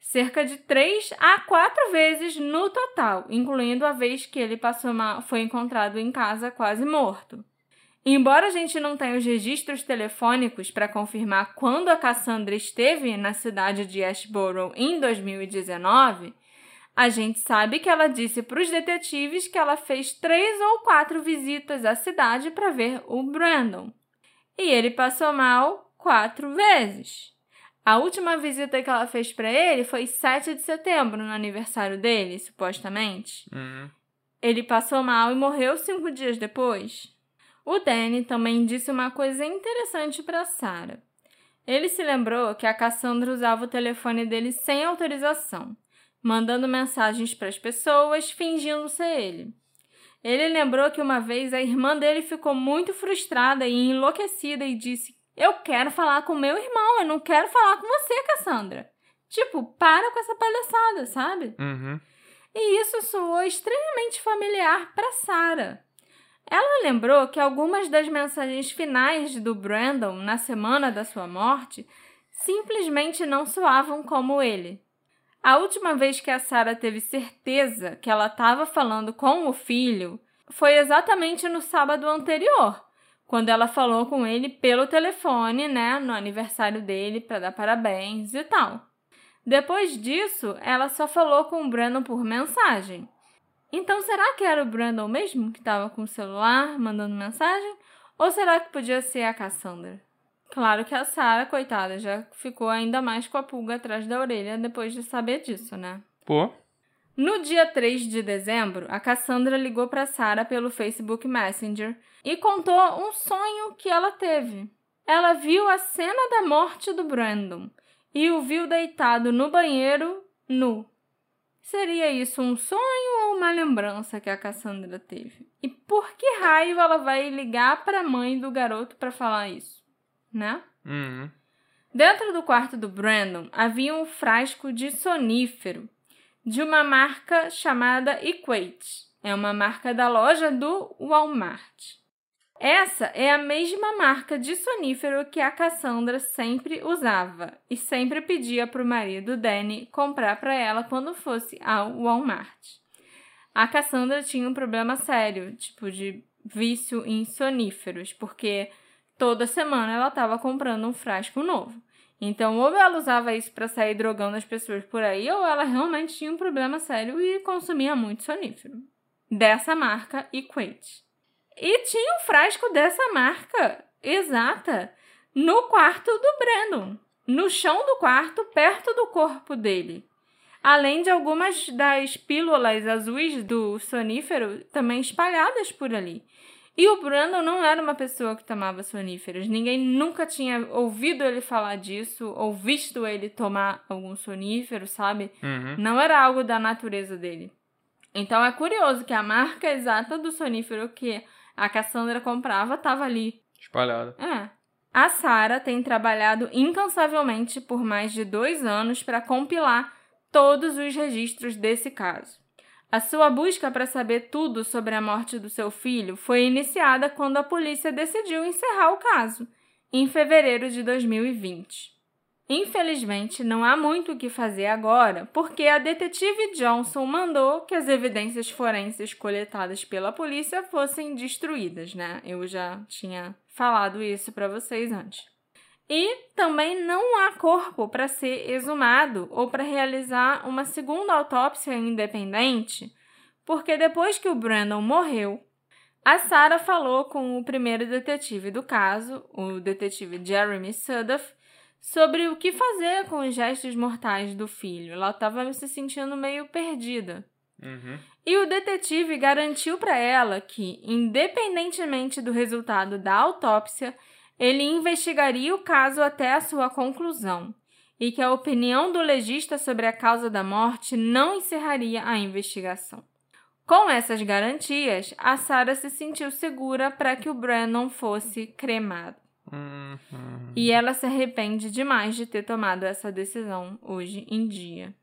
Cerca de três a quatro vezes no total, incluindo a vez que ele passou mal, foi encontrado em casa quase morto. Embora a gente não tenha os registros telefônicos para confirmar quando a Cassandra esteve na cidade de Ashborough em 2019, a gente sabe que ela disse para os detetives que ela fez três ou quatro visitas à cidade para ver o Brandon. E ele passou mal quatro vezes. A última visita que ela fez para ele foi 7 de setembro, no aniversário dele, supostamente. Uhum. Ele passou mal e morreu cinco dias depois. O Danny também disse uma coisa interessante para Sarah. Ele se lembrou que a Cassandra usava o telefone dele sem autorização mandando mensagens para as pessoas, fingindo ser ele. Ele lembrou que uma vez a irmã dele ficou muito frustrada e enlouquecida e disse: Eu quero falar com meu irmão, eu não quero falar com você, Cassandra. Tipo, para com essa palhaçada, sabe? Uhum. E isso soou extremamente familiar para Sarah. Ela lembrou que algumas das mensagens finais do Brandon na semana da sua morte simplesmente não soavam como ele. A última vez que a Sara teve certeza que ela estava falando com o filho foi exatamente no sábado anterior, quando ela falou com ele pelo telefone, né, no aniversário dele para dar parabéns e tal. Depois disso, ela só falou com o Brandon por mensagem. Então, será que era o Brandon mesmo que estava com o celular mandando mensagem? Ou será que podia ser a Cassandra? Claro que a Sarah, coitada, já ficou ainda mais com a pulga atrás da orelha depois de saber disso, né? Pô. No dia 3 de dezembro, a Cassandra ligou para Sarah pelo Facebook Messenger e contou um sonho que ela teve. Ela viu a cena da morte do Brandon e o viu deitado no banheiro nu. Seria isso um sonho ou uma lembrança que a Cassandra teve? E por que raio ela vai ligar para a mãe do garoto para falar isso? Né? Uhum. Dentro do quarto do Brandon havia um frasco de sonífero de uma marca chamada Equate. É uma marca da loja do Walmart. Essa é a mesma marca de sonífero que a Cassandra sempre usava e sempre pedia para o marido Danny comprar para ela quando fosse ao Walmart. A Cassandra tinha um problema sério, tipo de vício em soníferos, porque Toda semana ela estava comprando um frasco novo. Então, ou ela usava isso para sair drogando as pessoas por aí, ou ela realmente tinha um problema sério e consumia muito sonífero. Dessa marca Equate. E tinha um frasco dessa marca exata no quarto do Brandon, no chão do quarto, perto do corpo dele. Além de algumas das pílulas azuis do sonífero também espalhadas por ali. E o Brandon não era uma pessoa que tomava soníferos. Ninguém nunca tinha ouvido ele falar disso ou visto ele tomar algum sonífero, sabe? Uhum. Não era algo da natureza dele. Então é curioso que a marca exata do sonífero que a Cassandra comprava estava ali. Espalhada. É. A Sarah tem trabalhado incansavelmente por mais de dois anos para compilar todos os registros desse caso. A sua busca para saber tudo sobre a morte do seu filho foi iniciada quando a polícia decidiu encerrar o caso, em fevereiro de 2020. Infelizmente, não há muito o que fazer agora, porque a detetive Johnson mandou que as evidências forenses coletadas pela polícia fossem destruídas, né? Eu já tinha falado isso para vocês antes. E também não há corpo para ser exumado ou para realizar uma segunda autópsia independente, porque depois que o Brandon morreu, a Sarah falou com o primeiro detetive do caso, o detetive Jeremy Sudoff, sobre o que fazer com os gestos mortais do filho. Ela estava se sentindo meio perdida. Uhum. E o detetive garantiu para ela que, independentemente do resultado da autópsia, ele investigaria o caso até a sua conclusão e que a opinião do legista sobre a causa da morte não encerraria a investigação. Com essas garantias, a Sarah se sentiu segura para que o Brandon fosse cremado. Uhum. E ela se arrepende demais de ter tomado essa decisão hoje em dia.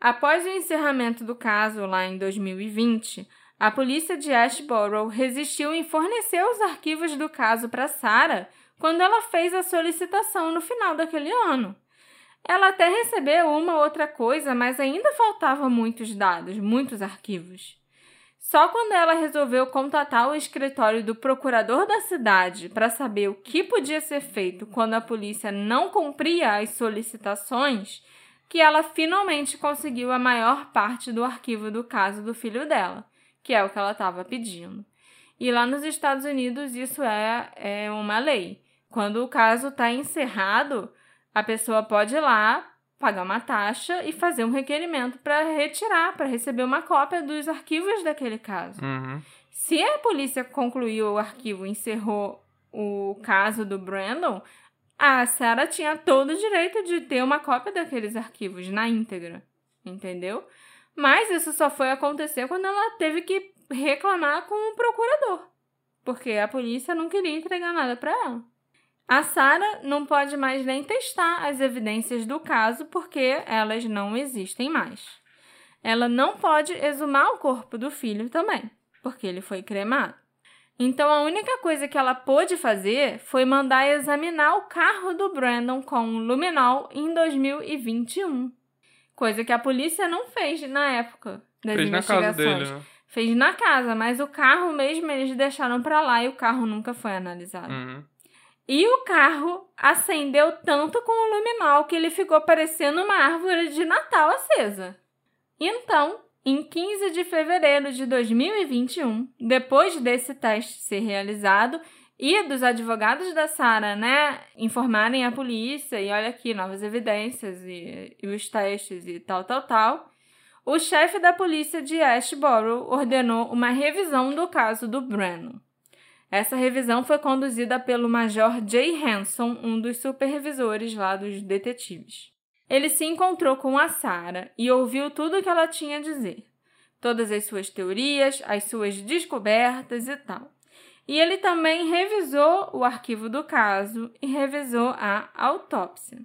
Após o encerramento do caso lá em 2020, a polícia de Ashborough resistiu em fornecer os arquivos do caso para Sarah quando ela fez a solicitação no final daquele ano. Ela até recebeu uma outra coisa, mas ainda faltavam muitos dados, muitos arquivos. Só quando ela resolveu contatar o escritório do procurador da cidade para saber o que podia ser feito quando a polícia não cumpria as solicitações, que ela finalmente conseguiu a maior parte do arquivo do caso do filho dela, que é o que ela estava pedindo. E lá nos Estados Unidos isso é, é uma lei. Quando o caso está encerrado, a pessoa pode ir lá, pagar uma taxa e fazer um requerimento para retirar, para receber uma cópia dos arquivos daquele caso. Uhum. Se a polícia concluiu o arquivo e encerrou o caso do Brandon, a Sarah tinha todo o direito de ter uma cópia daqueles arquivos na íntegra, entendeu? Mas isso só foi acontecer quando ela teve que reclamar com o procurador, porque a polícia não queria entregar nada para ela. A Sara não pode mais nem testar as evidências do caso porque elas não existem mais. Ela não pode exumar o corpo do filho também, porque ele foi cremado. Então a única coisa que ela pôde fazer foi mandar examinar o carro do Brandon com luminol em 2021. Coisa que a polícia não fez na época das Fez na investigações. casa dele, né? Fez na casa, mas o carro mesmo eles deixaram pra lá e o carro nunca foi analisado. Uhum. E o carro acendeu tanto com o luminol que ele ficou parecendo uma árvore de Natal acesa. Então, em 15 de fevereiro de 2021, depois desse teste ser realizado e dos advogados da Sara, né, informarem a polícia e olha aqui novas evidências e, e os testes e tal, tal, tal, o chefe da polícia de Ashborough ordenou uma revisão do caso do Brennan. Essa revisão foi conduzida pelo Major Jay Hanson, um dos supervisores lá dos detetives. Ele se encontrou com a Sarah e ouviu tudo o que ela tinha a dizer. Todas as suas teorias, as suas descobertas e tal. E ele também revisou o arquivo do caso e revisou a autópsia.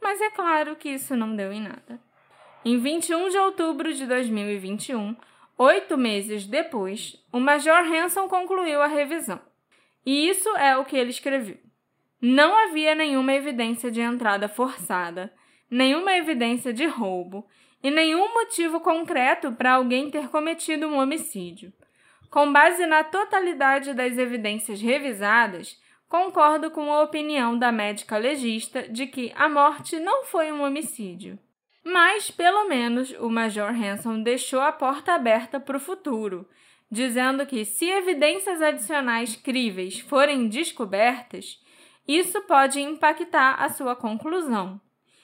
Mas é claro que isso não deu em nada. Em 21 de outubro de 2021, Oito meses depois, o Major Hanson concluiu a revisão. E isso é o que ele escreveu. Não havia nenhuma evidência de entrada forçada, nenhuma evidência de roubo e nenhum motivo concreto para alguém ter cometido um homicídio. Com base na totalidade das evidências revisadas, concordo com a opinião da médica legista de que a morte não foi um homicídio. Mas, pelo menos, o Major Hanson deixou a porta aberta para o futuro, dizendo que, se evidências adicionais críveis forem descobertas, isso pode impactar a sua conclusão.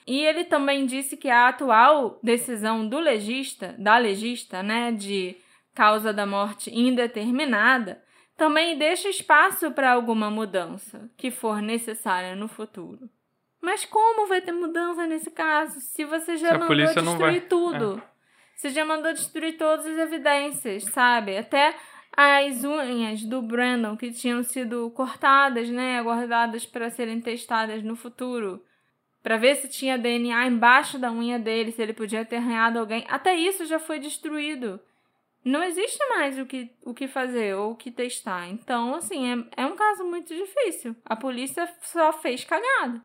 E ele também disse que a atual decisão do legista, da legista, né, de causa da morte indeterminada, também deixa espaço para alguma mudança que for necessária no futuro. Mas como vai ter mudança nesse caso? Se você já Se mandou destruir vai- tudo. Você já mandou destruir todas as evidências, sabe? Até as unhas do Brandon que tinham sido cortadas, né? Guardadas para serem testadas no futuro. Para ver se tinha DNA embaixo da unha dele, se ele podia ter arranhado alguém. Até isso já foi destruído. Não existe mais o que, o que fazer ou o que testar. Então, assim, é, é um caso muito difícil. A polícia só fez cagada.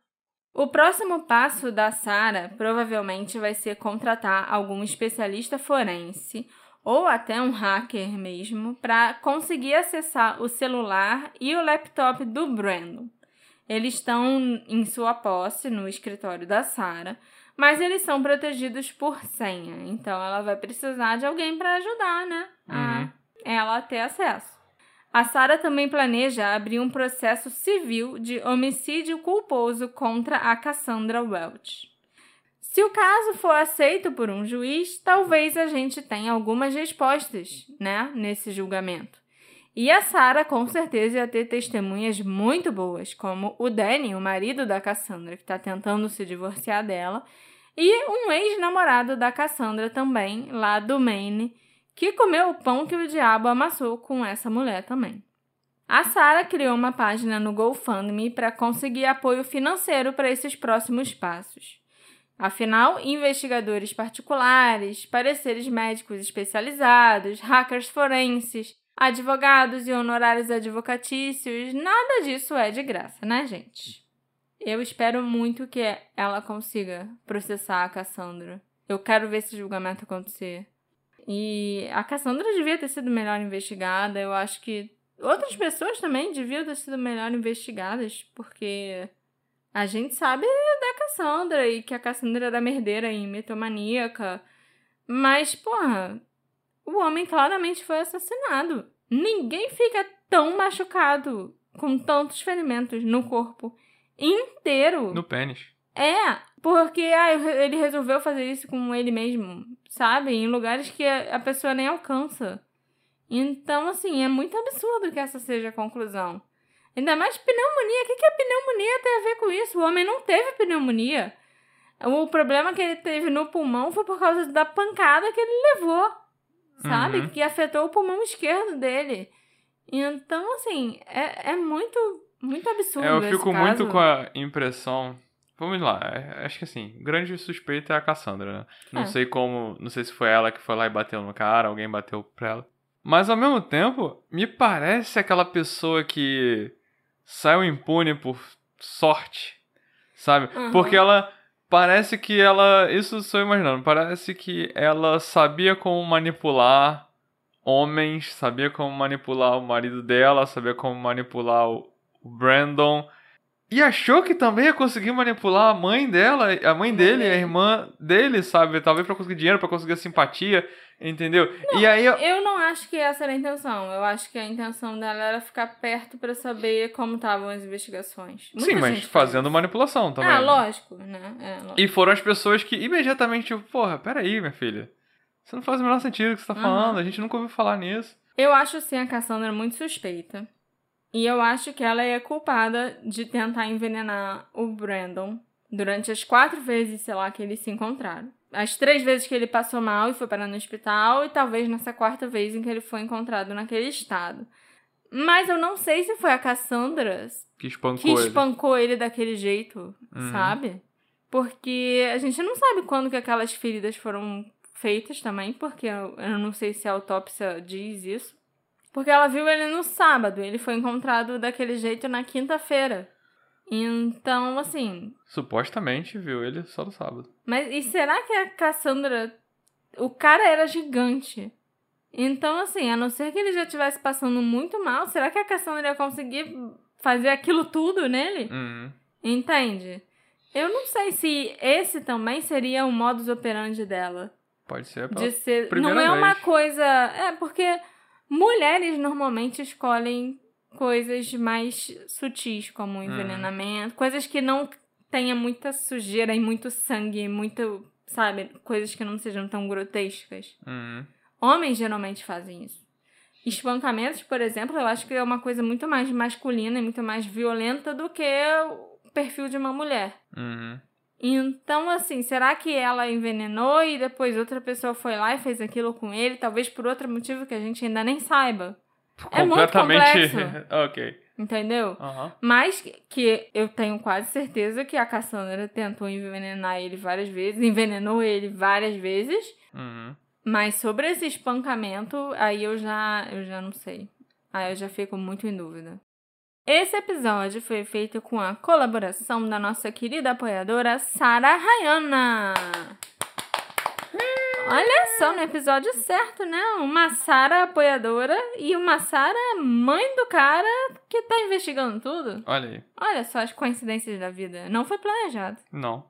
O próximo passo da Sara provavelmente vai ser contratar algum especialista forense ou até um hacker mesmo para conseguir acessar o celular e o laptop do Brandon. Eles estão em sua posse no escritório da Sara, mas eles são protegidos por senha, então ela vai precisar de alguém para ajudar, né? A ela a ter acesso. A Sara também planeja abrir um processo civil de homicídio culposo contra a Cassandra Welch. Se o caso for aceito por um juiz, talvez a gente tenha algumas respostas, né, nesse julgamento. E a Sara com certeza ia ter testemunhas muito boas, como o Danny, o marido da Cassandra, que está tentando se divorciar dela, e um ex-namorado da Cassandra também, lá do Maine, que comeu o pão que o diabo amassou com essa mulher também. A Sara criou uma página no GoFundMe para conseguir apoio financeiro para esses próximos passos. Afinal, investigadores particulares, pareceres médicos especializados, hackers forenses, advogados e honorários advocatícios, nada disso é de graça, né, gente? Eu espero muito que ela consiga processar a Cassandra. Eu quero ver esse julgamento acontecer. E a Cassandra devia ter sido melhor investigada. Eu acho que outras pessoas também deviam ter sido melhor investigadas, porque a gente sabe da Cassandra e que a Cassandra era merdeira e mitomaníaca. Mas, porra, o homem claramente foi assassinado. Ninguém fica tão machucado com tantos ferimentos no corpo inteiro. No pênis. É, porque ah, ele resolveu fazer isso com ele mesmo, sabe? Em lugares que a pessoa nem alcança. Então, assim, é muito absurdo que essa seja a conclusão. Ainda mais pneumonia. O que, que a pneumonia tem a ver com isso? O homem não teve pneumonia. O problema que ele teve no pulmão foi por causa da pancada que ele levou, sabe? Uhum. Que afetou o pulmão esquerdo dele. Então, assim, é, é muito, muito absurdo. É, eu fico muito com a impressão. Vamos lá, é- acho que assim, grande suspeita é a Cassandra, né? Não É. sei como, não sei se foi ela que foi lá e bateu no cara, alguém bateu pra ela. Mas ao mesmo tempo, me parece aquela pessoa que saiu impune por sorte, sabe? Uhum. Porque ela parece que ela, isso sou eu imaginando, parece que ela sabia como manipular homens, sabia como manipular o marido dela, sabia como manipular o Brandon. E achou que também ia conseguir manipular a mãe dela, a mãe dele, a irmã dele, sabe? Talvez pra conseguir dinheiro, pra conseguir simpatia, entendeu? e aí, eu- Eu não acho que essa era a intenção. Eu acho que a intenção dela era ficar perto pra saber como estavam as investigações. Muita sim, mas faz fazendo manipulação também. Ah, lógico, né? É, lógico. E foram as pessoas que imediatamente, tipo, porra, peraí, minha filha. Isso não faz o menor sentido o que você tá Uhum. falando, a gente nunca ouviu falar nisso. Eu acho sim a Cassandra muito suspeita. E eu acho que ela é culpada de tentar envenenar o Brandon durante as quatro vezes, sei lá, que eles se encontraram. As três vezes que ele passou mal e foi parar no hospital, e talvez nessa quarta vez em que ele foi encontrado naquele estado. Mas eu não sei se foi a Cassandra Que espancou que ele. espancou ele daquele jeito, Uhum. sabe? Porque a gente não sabe quando que aquelas feridas foram feitas também, porque eu, eu não sei se a autópsia diz isso. Porque ela viu ele no sábado, ele foi encontrado daquele jeito na quinta-feira. Então, assim. Supostamente viu ele só no sábado. Mas e será que a Cassandra. O cara era gigante. Então, assim, a não ser que ele já estivesse passando muito mal, será que a Cassandra ia conseguir fazer aquilo tudo nele? Uhum. Entende? Eu não sei se esse também seria o modus operandi dela. Pode ser pela De ser. primeira Não é uma vez. coisa. É, porque mulheres normalmente escolhem coisas mais sutis, como o envenenamento, coisas que não tenha muita sujeira e muito sangue, muito. Sabe? Coisas que não sejam tão grotescas. Uhum. Homens geralmente fazem isso. Espancamentos, por exemplo, eu acho que é uma coisa muito mais masculina e muito mais violenta do que o perfil de uma mulher. Uhum. Então, assim, será que ela envenenou e depois outra pessoa foi lá e fez aquilo com ele? Talvez por outro motivo que a gente ainda nem saiba. É muito Completamente. complexo. ok. Entendeu? Aham. Mas que eu tenho quase certeza que a Cassandra tentou envenenar ele várias vezes, envenenou ele várias vezes. Uhum. Mas sobre esse espancamento, aí eu já, eu já não sei. Aí eu já fico muito em dúvida. Esse episódio foi feito com a colaboração da nossa querida apoiadora Sara Rayana. Olha só, no episódio certo, né? Uma Sara apoiadora e uma Sara mãe do cara que tá investigando tudo. Olha aí. Olha só as coincidências da vida. Não foi planejado. Não.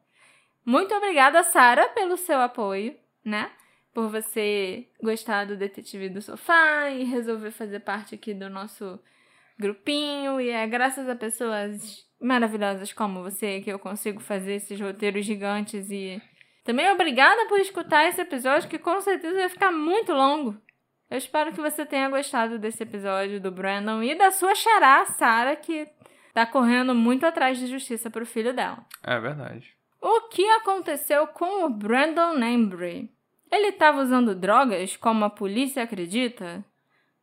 Muito obrigada, Sara, pelo seu apoio, né? Por você gostar do Detetive do Sofá e resolver fazer parte aqui do nosso grupinho. E é graças a pessoas maravilhosas como você que eu consigo fazer esses roteiros gigantes. E também obrigada por escutar esse episódio, que com certeza vai ficar muito longo. Eu espero que você tenha gostado desse episódio do Brandon e da sua xará, Sara, que tá correndo muito atrás de justiça pro filho dela. É verdade. O que aconteceu com o Brandon Embry? Ele estava usando drogas, como a polícia acredita?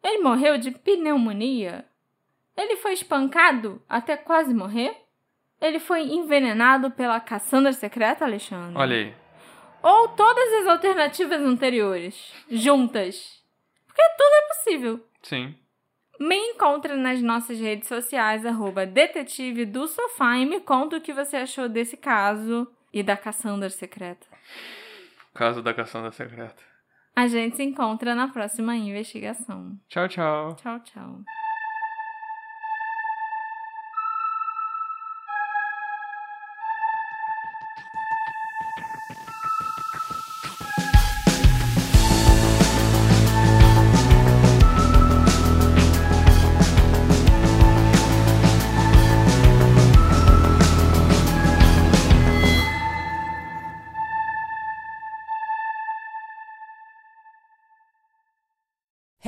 Ele morreu de pneumonia? Ele foi espancado até quase morrer? ele foi envenenado pela Cassandra secreta, Alexandre? Olha aí. Ou todas as alternativas anteriores, juntas? Porque tudo é possível. Sim. Me encontra nas nossas redes sociais, arroba detetive do sofá, e me conta o que você achou desse caso e da Cassandra secreta. Caso da Cassandra secreta. A gente se encontra na próxima investigação. Tchau, tchau. Tchau, tchau.